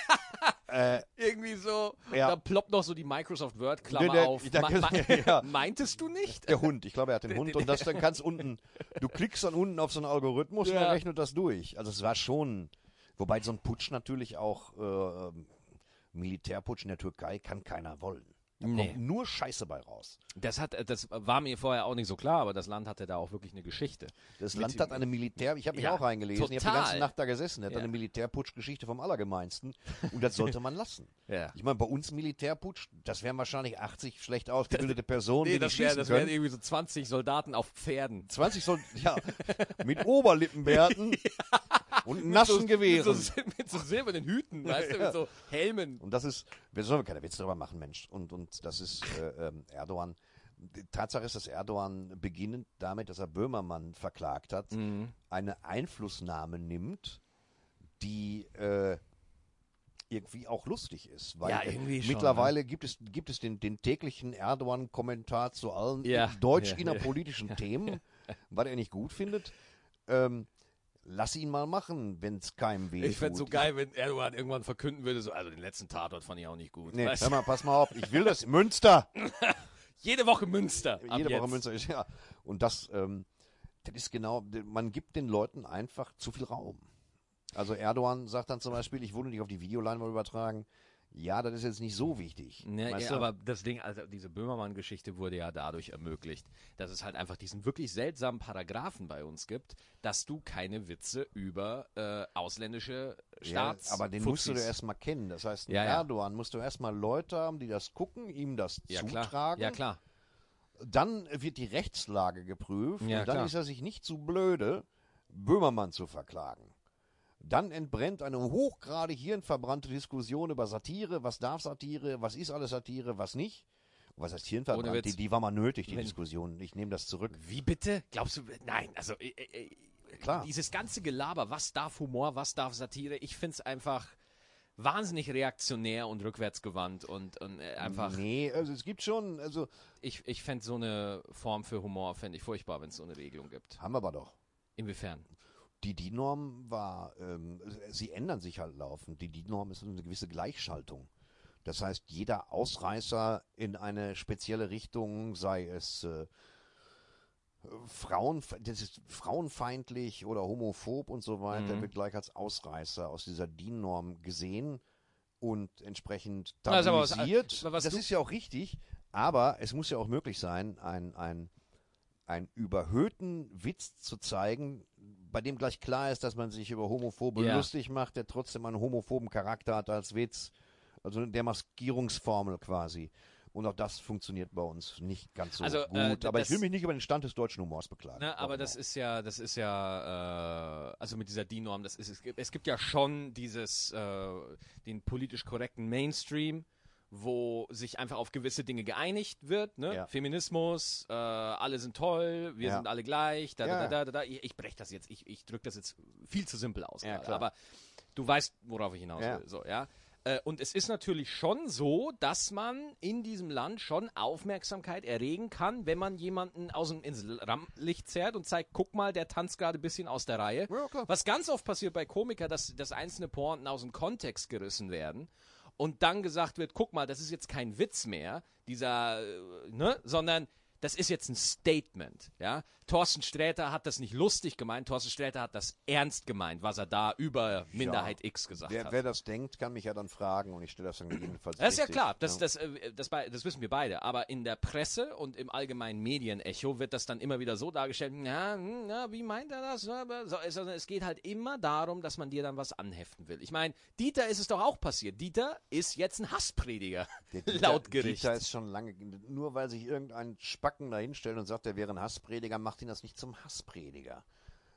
äh, irgendwie so, Ja. da ploppt noch so die Microsoft Word-Klammer der- auf. da- ja. Meintest du nicht? der Hund, ich glaube, er hat den Hund und das dann kannst unten, du klickst dann unten auf so einen Algorithmus und Ja. er rechnet das durch. Also es war schon, wobei so ein Putsch natürlich auch, äh, Militärputsch in der Türkei kann keiner wollen. Da Nee. kommt nur Scheiße bei raus. Das, hat, das war mir vorher auch nicht so klar, aber das Land hatte da auch wirklich eine Geschichte. Das Mit- Land hat eine Militär, ich habe mich Ja, auch reingelesen, ich habe die total. ganze Nacht da gesessen, hat Ja. eine Militärputschgeschichte vom Allergemeinsten und das sollte man lassen. Ja. Ich meine, bei uns Militärputsch, das wären wahrscheinlich 80 schlecht ausgebildete Personen, die das, wär, das wären irgendwie so 20 Soldaten auf Pferden. 20 soll, ja, mit Oberlippenbärten und nassen so, Gewehren. Mit so, mit so silbernen Hüten, weißt du, Ja. mit so Helmen. Und das ist, wir sollen keine Witze darüber machen, Mensch. Und, und das ist äh, ähm, Erdogan. Die Tatsache ist, dass Erdogan beginnend damit, dass er Böhmermann verklagt hat, Mhm. eine Einflussnahme nimmt, die äh, irgendwie auch lustig ist. Weil Ja, irgendwie schon, ne? mittlerweile gibt es, gibt es den, den täglichen Erdogan-Kommentar zu allen Ja, deutsch-innerpolitischen Themen, was er nicht gut findet. Ähm, lass ihn mal machen, wenn es keinem weh Ich fände so geil, wenn Erdogan irgendwann verkünden würde, so, also den letzten Tatort fand ich auch nicht gut. Nee, Weißt hör mal, pass mal auf, ich will das. Münster! Jede Woche Münster. Jede Woche jetzt. Münster ist, ja. Und das, ähm, das ist genau, man gibt den Leuten einfach zu viel Raum. Also Erdogan sagt dann zum Beispiel, ich wurde nicht auf die Videoleinwand übertragen. Ja, das ist jetzt nicht so wichtig. Ne, ja, du? aber das Ding, also diese Böhmermann-Geschichte wurde ja dadurch ermöglicht, dass es halt einfach diesen wirklich seltsamen Paragraphen bei uns gibt, dass du keine Witze über äh, ausländische ja, Staats. aber den musst du erstmal kennen. Das heißt, Ja, ja. Erdogan musst du erstmal Leute haben, die das gucken, ihm das ja, zutragen. klar. Ja, klar. Dann wird die Rechtslage geprüft Ja, und dann klar. ist er sich nicht zu blöde, Böhmermann zu verklagen. Dann entbrennt eine hochgradig hirnverbrannte Diskussion über Satire. Was darf Satire? Was ist alles Satire? Was nicht? Was heißt hirnverbrannt? Die, die war mal nötig, die Wenn- Diskussion. Ich nehme das zurück. Wie bitte? Glaubst du, nein, also äh, äh, Klar. dieses ganze Gelaber, was darf Humor, was darf Satire, ich find's einfach wahnsinnig reaktionär und rückwärtsgewandt und, und äh, einfach, Nee, also es gibt schon, also ich, ich fände so eine Form für Humor, fände ich furchtbar, wenn es so eine Regelung gibt. haben wir aber doch. Inwiefern? Die DIN-Norm war, ähm, sie ändern sich halt laufend. Die DIN-Norm ist eine gewisse Gleichschaltung. Das heißt, jeder Ausreißer in eine spezielle Richtung, sei es äh, Frauen, das ist frauenfeindlich oder homophob und so weiter, Mhm. wird gleich als Ausreißer aus dieser DIN-Norm gesehen und entsprechend Also tabuisiert. was das ist ja auch richtig, aber es muss ja auch möglich sein, ein, ein, einen überhöhten Witz zu zeigen, bei dem gleich klar ist, dass man sich über Homophobe Ja. lustig macht, der trotzdem einen homophoben Charakter hat als Witz. Also der Maskierungsformel quasi. Und auch das funktioniert bei uns nicht ganz so Also, gut. äh, aber ich will mich nicht über den Stand des deutschen Humors beklagen. Ne, aber das ist ja, das ist ja, äh, also mit dieser DIN-Norm, das ist, es gibt, es gibt ja schon dieses, äh, den politisch korrekten Mainstream, wo sich einfach auf gewisse Dinge geeinigt wird, ne? Ja. Feminismus, äh, alle sind toll, wir Ja. sind alle gleich, da, da, Ja. da, da, da. Ich, ich breche das jetzt, ich, ich drücke das jetzt viel zu simpel aus, Ja, gerade, aber du weißt, worauf ich hinaus will, so, ja. Äh, Und es ist natürlich schon so, dass man in diesem Land schon Aufmerksamkeit erregen kann, wenn man jemanden aus dem ins Rampenlicht zerrt und zeigt, guck mal, der tanzt gerade ein bisschen aus der Reihe. Was ganz oft passiert bei Komikern, dass, dass einzelne Pointen aus dem Kontext gerissen werden und dann gesagt wird, guck mal, das ist jetzt kein Witz mehr, dieser, äh, ne, sondern das ist jetzt ein Statement, ja. Thorsten Sträter hat das nicht lustig gemeint, Thorsten Sträter hat das ernst gemeint, was er da über Minderheit X gesagt wer, hat. wer das denkt, kann mich ja dann fragen und ich stelle das dann gegebenenfalls Das ist ja richtig, klar, das, ne? das, äh, das, das wissen wir beide. Aber in der Presse und im allgemeinen Medienecho wird das dann immer wieder so dargestellt, na, na wie meint er das? So, es, also es geht halt immer darum, dass man dir dann was anheften will. Ich meine, Dieter ist es doch auch passiert. Dieter ist jetzt ein Hassprediger, Dieter- laut Gericht. Dieter ist schon lange, nur weil sich irgendein Spacken da hinstellt und sagt, er wäre ein Hassprediger, macht ihn das nicht zum Hassprediger.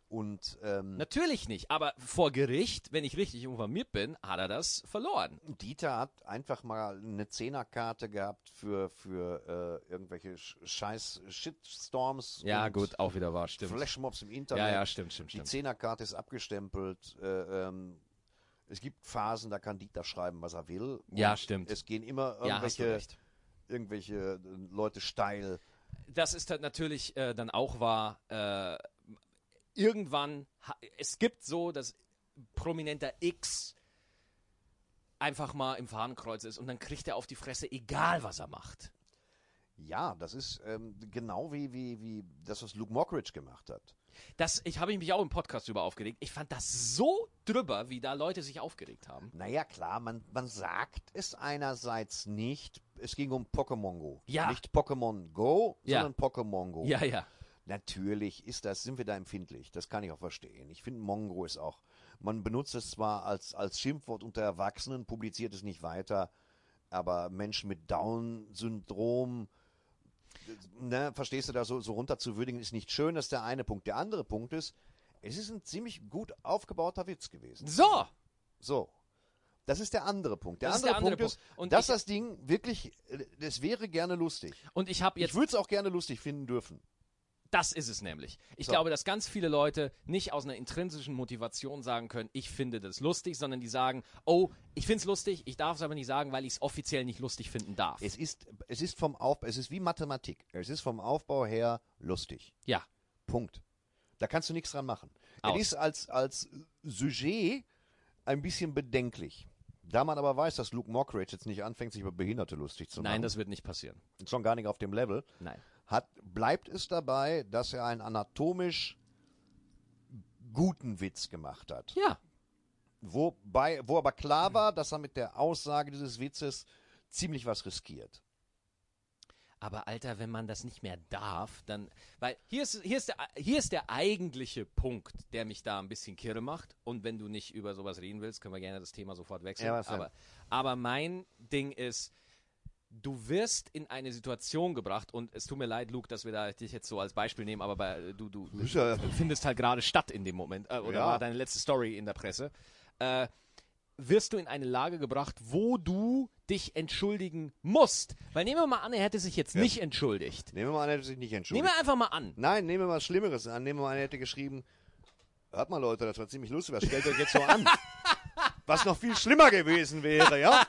Und ähm, Natürlich nicht, aber vor Gericht, wenn ich richtig informiert bin, hat er das verloren. Dieter hat einfach mal eine Zehnerkarte gehabt für, für äh, irgendwelche Sch- scheiß Shitstorms. Ja, gut, auch wieder wahr, stimmt. Flashmobs im Internet. Ja, ja, stimmt, stimmt, Die stimmt. Zehnerkarte ist abgestempelt. Äh, ähm, es gibt Phasen, da kann Dieter schreiben, was er will. Ja, stimmt. Es gehen immer Ja, irgendwelche, recht. irgendwelche Leute steil. Das ist natürlich äh, dann auch wahr. Äh, irgendwann, es gibt so, dass prominenter X einfach mal im Fahnenkreuz ist und dann kriegt er auf die Fresse, egal was er macht. Ja, das ist ähm, genau wie, wie, wie das, was Luke Mockridge gemacht hat. Das, ich habe mich auch im Podcast über aufgeregt. Ich fand das so drüber, wie da Leute sich aufgeregt haben. Naja, klar, man, man sagt es einerseits nicht. Es ging um Pokémon Go. Ja. Nicht Pokémon Go, Ja. sondern Pokémon Go. Ja, ja. Natürlich ist das, sind wir da empfindlich. Das kann ich auch verstehen. Ich finde, Mongo ist auch, man benutzt es zwar als, als Schimpfwort unter Erwachsenen, publiziert es nicht weiter, aber Menschen mit Down-Syndrom, ne, verstehst du da so, so runterzuwürdigen, ist nicht schön. Das ist der eine Punkt. Der andere Punkt ist, es ist ein ziemlich gut aufgebauter Witz gewesen. So, So. Das ist der andere Punkt. Der, ist andere, der andere Punkt ist, Punkt. Und dass ich- das Ding wirklich, äh, das wäre gerne lustig. und ich habe Ich jetzt würde es auch gerne lustig finden dürfen. Das ist es nämlich. Ich So. glaube, dass ganz viele Leute nicht aus einer intrinsischen Motivation sagen können, ich finde das lustig, sondern die sagen, oh, ich finde es lustig, ich darf es aber nicht sagen, weil ich es offiziell nicht lustig finden darf. Es ist, es ist vom Aufbau, es ist wie Mathematik. Es ist vom Aufbau her lustig. ja, Punkt. Da kannst du nichts dran machen. Aus. Es ist als, als Sujet ein bisschen bedenklich. Da man aber weiß, dass Luke Mockridge jetzt nicht anfängt, sich über Behinderte lustig zu machen, nein, das wird nicht passieren. schon gar nicht auf dem Level, Nein. Hat, bleibt es dabei, dass er einen anatomisch guten Witz gemacht hat. Ja, Wobei, wo aber klar war, dass er mit der Aussage dieses Witzes ziemlich was riskiert. aber Alter, wenn man das nicht mehr darf, dann, weil hier ist, hier ist, der, hier ist der eigentliche Punkt, der mich da ein bisschen kirre macht. Und wenn du nicht über sowas reden willst, können wir gerne das Thema sofort wechseln. Ja, aber, aber mein Ding ist, du wirst in eine Situation gebracht und es tut mir leid, Luke, dass wir da dich jetzt so als Beispiel nehmen, aber bei, du, du, ja- du findest halt gerade statt in dem Moment äh, oder Ja. war deine letzte Story in der Presse. Äh, wirst du in eine Lage gebracht, wo du dich entschuldigen musst. Weil nehmen wir mal an, er hätte sich jetzt nicht entschuldigt. Nehmen wir mal an, er hätte sich nicht Nehmen entschuldigt. wir einfach mal an. Nein, nehmen wir mal was Schlimmeres an. Nehmen wir mal an, er hätte geschrieben, hört mal Leute, das war ziemlich lustig, was stellt euch jetzt so an? was noch viel schlimmer gewesen wäre, ja?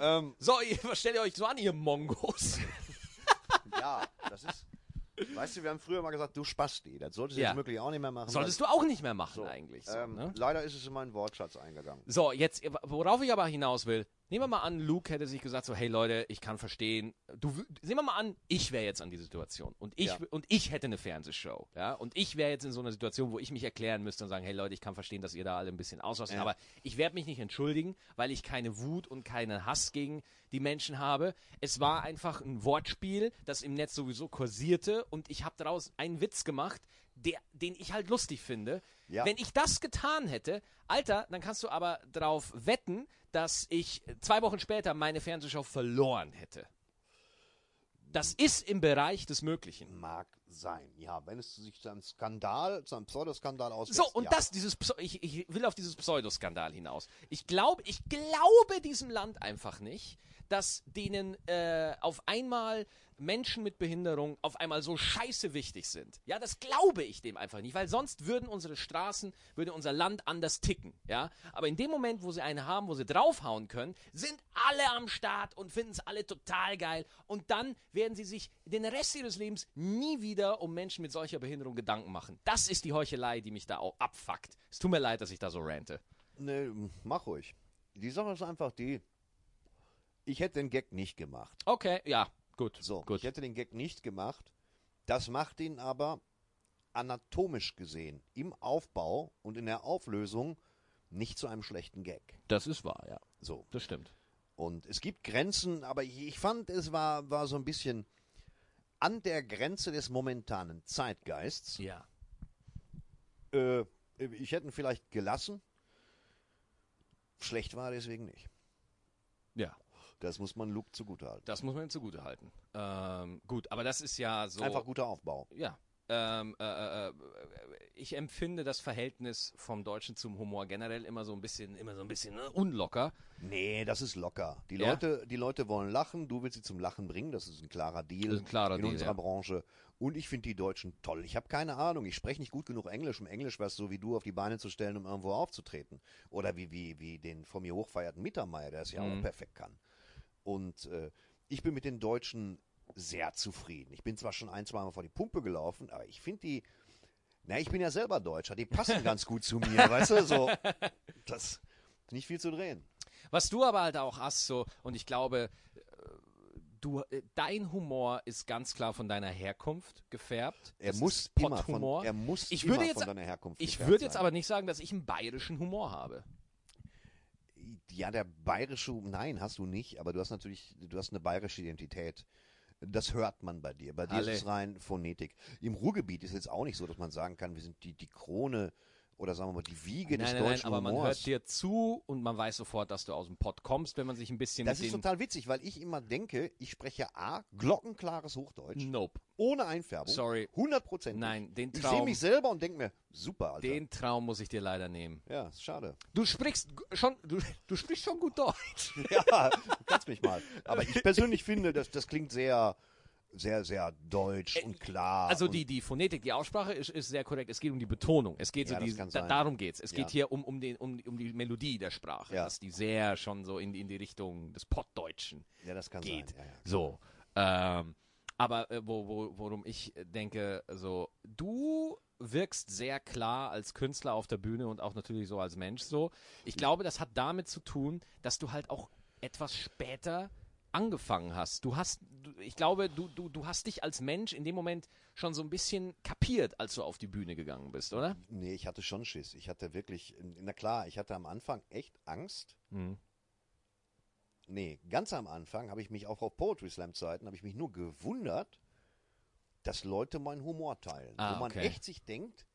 Ähm, So, ihr, was stellt ihr euch so an, ihr Mongos? ja, das ist, weißt du, wir haben früher mal gesagt, du Spasti, das solltest du Ja. jetzt wirklich auch nicht mehr machen. Solltest du auch nicht mehr machen So, eigentlich. So, ähm, ne? Leider ist es in meinen Wortschatz eingegangen. So, jetzt, worauf ich aber hinaus will, nehmen wir mal an, Luke hätte sich gesagt so, hey Leute, ich kann verstehen, du, sehen wir mal an, ich wäre jetzt an dieser Situation und ich, Ja. und ich hätte eine Fernsehshow, ja, und ich wäre jetzt in so einer Situation, wo ich mich erklären müsste und sagen, hey Leute, ich kann verstehen, dass ihr da alle ein bisschen ausrastet, Ja. aber ich werde mich nicht entschuldigen, weil ich keine Wut und keinen Hass gegen die Menschen habe. Es war einfach ein Wortspiel, das im Netz sowieso kursierte und ich habe daraus einen Witz gemacht, der, den ich halt lustig finde. Ja. Wenn ich das getan hätte, Alter, dann kannst du aber darauf wetten, dass ich zwei Wochen später meine Fernsehshow verloren hätte. Das ist im Bereich des Möglichen. Mag sein, ja, wenn es sich zu einem Skandal, zu einem Pseudoskandal auswächst. So, und ja. das, dieses, Pseu- ich, ich will auf dieses Pseudoskandal hinaus. Ich glaube, ich glaube diesem Land einfach nicht, dass denen äh, auf einmal Menschen mit Behinderung auf einmal so scheiße wichtig sind. Ja, das glaube ich dem einfach nicht, weil sonst würden unsere Straßen, würde unser Land anders ticken. Ja, aber in dem Moment, wo sie eine haben, wo sie draufhauen können, sind alle am Start und finden es alle total geil. Und dann werden sie sich den Rest ihres Lebens nie wieder um Menschen mit solcher Behinderung Gedanken machen. Das ist die Heuchelei, die mich da auch abfuckt. Es tut mir leid, dass ich da so rante. Nee, mach ruhig. Die Sache ist einfach die, ich hätte den Gag nicht gemacht. Okay, ja, gut. So, gut. ich hätte den Gag nicht gemacht. Das macht ihn aber anatomisch gesehen im Aufbau und in der Auflösung nicht zu einem schlechten Gag. Das ist wahr, ja. So. Das stimmt. Und es gibt Grenzen, aber ich, ich fand, es war, war so ein bisschen an der Grenze des momentanen Zeitgeists. Ja. Äh, ich hätte ihn vielleicht gelassen. Schlecht war er deswegen nicht. Das muss man Luke zugutehalten. Das muss man ihm zugute halten. Ähm, gut, aber das ist ja so. Einfach guter Aufbau. Ja. Ähm, äh, äh, ich empfinde das Verhältnis vom Deutschen zum Humor generell immer so ein bisschen, immer so ein bisschen ne, unlocker. Nee, das ist locker. Die Ja? Leute, die Leute wollen lachen, du willst sie zum Lachen bringen, das ist ein klarer Deal ein klarer in Deal, unserer ja. Branche. Und ich finde die Deutschen toll. Ich habe keine Ahnung, ich spreche nicht gut genug Englisch, um Englisch was so wie du auf die Beine zu stellen, um irgendwo aufzutreten. Oder wie, wie, wie den von mir hochfeierten Mittermeier, der es ja Mhm. auch perfekt kann. Und äh, ich bin mit den Deutschen sehr zufrieden. Ich bin zwar schon ein, zwei Mal vor die Pumpe gelaufen, aber ich finde die, na, ich bin ja selber Deutscher, die passen ganz gut zu mir, weißt du, so, das ist nicht viel zu drehen. Was du aber halt auch hast, so, und ich glaube, äh, du, äh, dein Humor ist ganz klar von deiner Herkunft gefärbt. Er Das muss immer von, er muss Ich immer würde jetzt- von deiner Herkunft Ich würde jetzt sein. aber nicht sagen, dass ich einen bayerischen Humor habe. Ja, der bayerische, nein, hast du nicht, aber du hast natürlich, du hast eine bayerische Identität. Das hört man bei dir. Bei dir Alle. ist es rein Phonetik. Im Ruhrgebiet ist es jetzt auch nicht so, dass man sagen kann, wir sind die, die Krone oder sagen wir mal die Wiege des Nein, nein, nein, deutschen aber man Humors. hört dir zu und man weiß sofort, dass du aus dem Pott kommst, wenn man sich ein bisschen das ist total witzig, weil ich immer denke, ich spreche A, glockenklares Hochdeutsch, Nope. ohne Einfärbung. Sorry. 100 Prozent. Nein, den Ich Traum- sehe mich selber und denke mir, super, Alter. Den Traum muss ich dir leider nehmen. ja, ist schade. Du sprichst schon, du, du sprichst schon gut Deutsch. Ja, kannst mich mal. Aber ich persönlich finde, das, das klingt sehr, sehr, sehr deutsch und klar. Also und die, die Phonetik, die Aussprache ist, ist sehr korrekt. Es geht um die Betonung. Es geht Ja, so die, da, darum geht's. Es Ja. geht hier um, um, den, um, um die Melodie der Sprache, Ja. dass die sehr schon so in, in die Richtung des Pottdeutschen Ja, das kann geht. sein. Ja. So. Ähm, aber äh, wo, wo, worum ich denke, so, du wirkst sehr klar als Künstler auf der Bühne und auch natürlich so als Mensch so. Ich glaube, das hat damit zu tun, dass du halt auch etwas später angefangen hast. Du hast, ich glaube, du, du, du hast dich als Mensch in dem Moment schon so ein bisschen kapiert, als du auf die Bühne gegangen bist, oder? Nee, ich hatte schon Schiss. Ich hatte wirklich, na klar, ich hatte am Anfang echt Angst. Mhm. Nee, ganz am Anfang habe ich mich auch auf Poetry Slam Zeiten, habe ich mich nur gewundert, dass Leute meinen Humor teilen. Ah, wo man okay. echt sich denkt,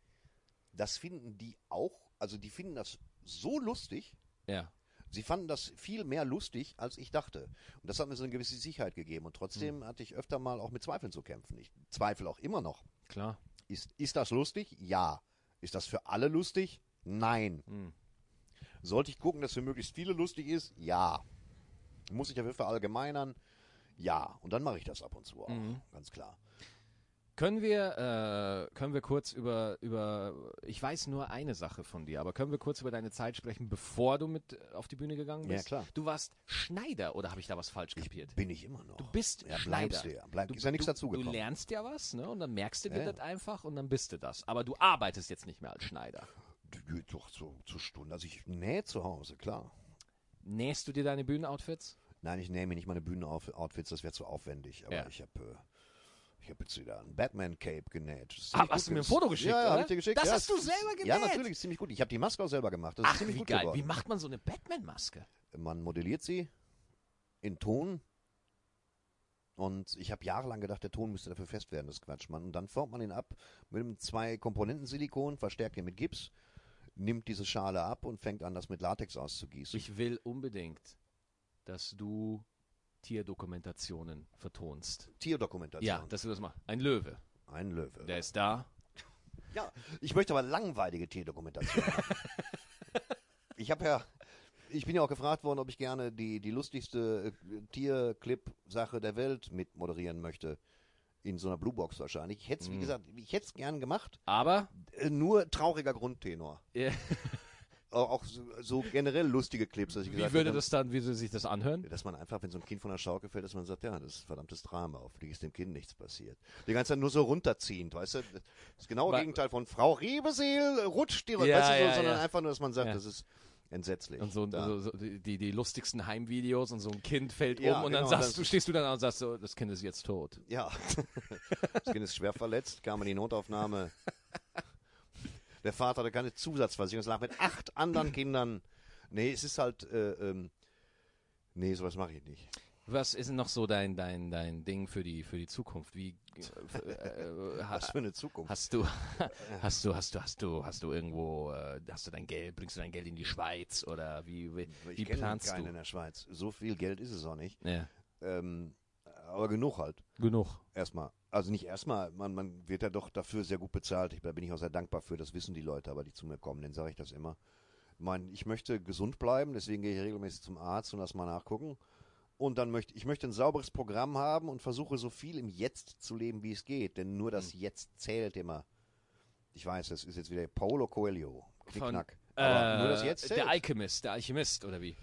das finden die auch, also die finden das so lustig, Ja. Sie fanden das viel mehr lustig, als ich dachte. Und das hat mir so eine gewisse Sicherheit gegeben. Und trotzdem Hm. hatte ich öfter mal auch mit Zweifeln zu kämpfen. Ich zweifle auch immer noch. Klar. Ist, ist das lustig? Ja. Ist das für alle lustig? Nein. Hm. Sollte ich gucken, dass für möglichst viele lustig ist? Ja. Muss ich dafür verallgemeinern? Ja. Und dann mache ich das ab und zu auch. Mhm. Ganz klar. Können wir, äh, können wir kurz über, über, ich weiß nur eine Sache von dir, aber können wir kurz über deine Zeit sprechen, bevor du mit äh, auf die Bühne gegangen Ja, bist? klar. Du warst Schneider oder habe ich da was falsch kapiert? Bin ich immer noch. Du bist ja, Schneider. bleibst du ja. Bleib, ist ja nichts du, dazugekommen. Du lernst ja was, ne? Und dann merkst du dir Ja, ja. das einfach und dann bist du das. Aber du arbeitest jetzt nicht mehr als Schneider. Du- Doch, so, zur Stunde. Also ich nähe zu Hause, klar. Nähst du dir deine Bühnenoutfits? Nein, ich nähe mir nicht meine Bühnenoutfits, das wäre zu aufwendig. Aber Ja. ich habe äh, ich hab jetzt wieder ein Batman-Cape genäht. Ist Ah, hast du mir ein Foto geschickt, Ja, ja, hab oder? ich dir geschickt. Das ja, hast du ist- selber Ja, genäht? natürlich, ist ziemlich gut. Ich habe die Maske auch selber gemacht. Das ist Ach, ziemlich wie gut geil. geworden. Wie macht man so eine Batman-Maske? Man modelliert sie in Ton. Und ich habe jahrelang gedacht, der Ton müsste dafür fest werden, das ist Quatsch, Mann. Und dann formt man ihn ab mit einem zwei Komponenten Silikon, verstärkt ihn mit Gips, nimmt diese Schale ab und fängt an, das mit Latex auszugießen. Ich will unbedingt, dass du Tierdokumentationen vertonst. Tierdokumentation. Ja, dass du das machst. Ein Löwe. Ein Löwe. Der ist da. Ja, ich möchte aber langweilige Tierdokumentation haben. ich habe ja, ich bin ja auch gefragt worden, ob ich gerne die, die lustigste äh, Tierclip-Sache der Welt mit moderieren möchte. In so einer Bluebox wahrscheinlich. Ich hätte es, wie Mhm. gesagt, ich hätte es gern gemacht. Aber Äh, nur trauriger Grundtenor. äh, Auch, so, generell lustige Clips. Dass ich wie gesagt würde hätte, das dann, wie würde sich das anhören? Dass man einfach, wenn so ein Kind von der Schaukel fällt, dass man sagt, ja, das ist verdammtes Drama, auf ist dem Kind nichts passiert. Die ganze Zeit nur so runterziehend, weißt du? Das genaue Wa- Gegenteil von Frau Riebeseel rutscht die, Ja, weißt du, so, ja, sondern ja. einfach nur, dass man sagt, das ist entsetzlich. Und so, so, so die, die lustigsten Heimvideos und so ein Kind fällt Ja, um und dann genau, sagst das- du, stehst du dann da und sagst so, das Kind ist jetzt tot. Ja. das Kind ist schwer verletzt, kam in die Notaufnahme. Der Vater hatte keine Zusatzversicherung, es lag mit acht anderen Kindern. Nee, es ist halt, äh, ähm, nee, sowas mache ich nicht. Was ist denn noch so dein, dein, dein Ding für die, für die Zukunft? Wie, äh, äh, ha- Was für eine Zukunft. Hast du, hast du, hast du, hast du, hast du irgendwo, äh, hast du dein Geld, bringst du dein Geld in die Schweiz oder wie, wie, ich wie kenne planst keinen du? in der Schweiz. So viel Geld ist es auch nicht. Ja, Ähm, aber genug halt. genug. Erstmal. Also nicht erstmal, man, man wird ja doch dafür sehr gut bezahlt. Ich, da bin ich auch sehr dankbar für, das wissen die Leute, aber die zu mir kommen, denen sage ich das immer. Ich meine, ich möchte gesund bleiben, deswegen gehe ich regelmäßig zum Arzt und lass mal nachgucken. Und dann möchte ich möchte ein sauberes Programm haben und versuche so viel im Jetzt zu leben, wie es geht. Denn nur das Jetzt zählt immer. Ich weiß, das ist jetzt wieder Paulo Coelho. Knickknack. Aber äh, nur das Jetzt zählt. Der Alchemist, der Alchemist oder wie?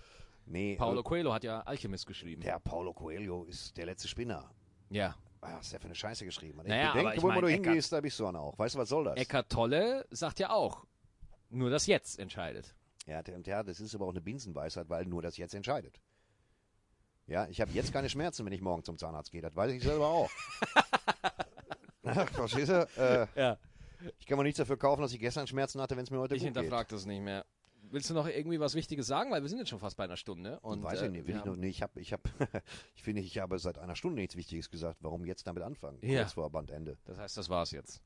nee, Paulo äh, Coelho hat ja Alchemist geschrieben. der Paulo Coelho ist der letzte Spinner. Ja. Ah, Was ist der für eine Scheiße geschrieben hat. Naja, ich bedenke, aber ich wo mein, du Eckart- hingehst, da bist du dann auch. Weißt du, was soll das? Eckart Tolle sagt ja auch, nur das Jetzt entscheidet. Ja, ja, das ist aber auch eine Binsenweisheit, weil nur das jetzt entscheidet. Ja, ich habe jetzt keine Schmerzen, wenn ich morgen zum Zahnarzt gehe. Das weiß ich selber auch. Verstehst du? Äh, Ja. ich kann mir nichts dafür kaufen, dass ich gestern Schmerzen hatte, wenn es mir heute Ich gut geht. hinterfrage das nicht mehr. Willst du noch irgendwie was Wichtiges sagen? Weil wir sind jetzt schon fast bei einer Stunde. Und, weiß äh, ich nicht. Will ich, noch, nee, ich, hab, ich, hab, ich finde, ich habe seit einer Stunde nichts Wichtiges gesagt. Warum jetzt damit anfangen? Ja. Kurz vor Bandende. Das heißt, das war's jetzt.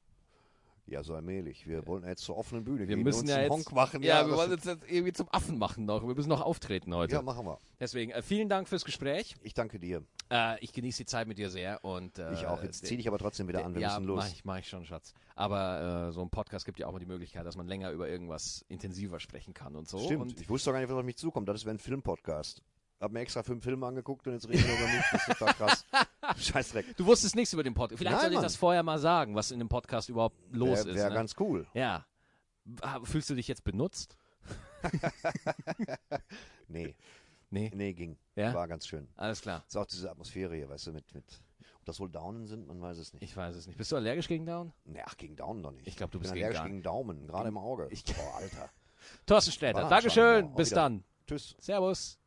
Ja, so allmählich. Wir wollen jetzt zur offenen Bühne Wir gehen. müssen uns ja jetzt, Honk machen. ja, wir das- wollen uns jetzt irgendwie zum Affen machen noch. Wir müssen noch auftreten heute. ja, machen wir. Deswegen äh, vielen Dank fürs Gespräch. Ich danke dir. Äh, ich genieße die Zeit mit dir sehr und äh, Ich auch. Jetzt der- zieh dich aber trotzdem wieder an. Wir ja, müssen los. Mach ich, mach ich schon, Schatz. Aber äh, so ein Podcast gibt ja auch mal die Möglichkeit, dass man länger über irgendwas intensiver sprechen kann und so. Stimmt. Und ich wusste doch gar nicht, was auf mich zukommt. Das wäre ein Filmpodcast. Hab mir extra fünf Filme angeguckt und jetzt reden wir über mich. Das ist total krass. Scheißdreck. du wusstest nichts über den Podcast. Vielleicht Nein, soll ich Mann. das vorher mal sagen, was in dem Podcast überhaupt los Wäre ist. wär ne? ganz cool. ja. Ah, Fühlst du dich jetzt benutzt? Nee, Nee. nee, ging. Ja? War ganz schön. Alles klar. Ist auch diese Atmosphäre hier, weißt du, mit, mit. Ob das wohl Daunen sind, man weiß es nicht. Ich weiß es nicht. Bist du allergisch gegen Down? Nee, ach, gegen Daumen doch nicht. Ich glaub, du Ich bist bin gegen allergisch Daumen. gegen Daumen, gerade im Auge. Ich- oh, Alter. Thorsten Sträter, War Dankeschön. auch Bis wieder. dann. Tschüss. Servus.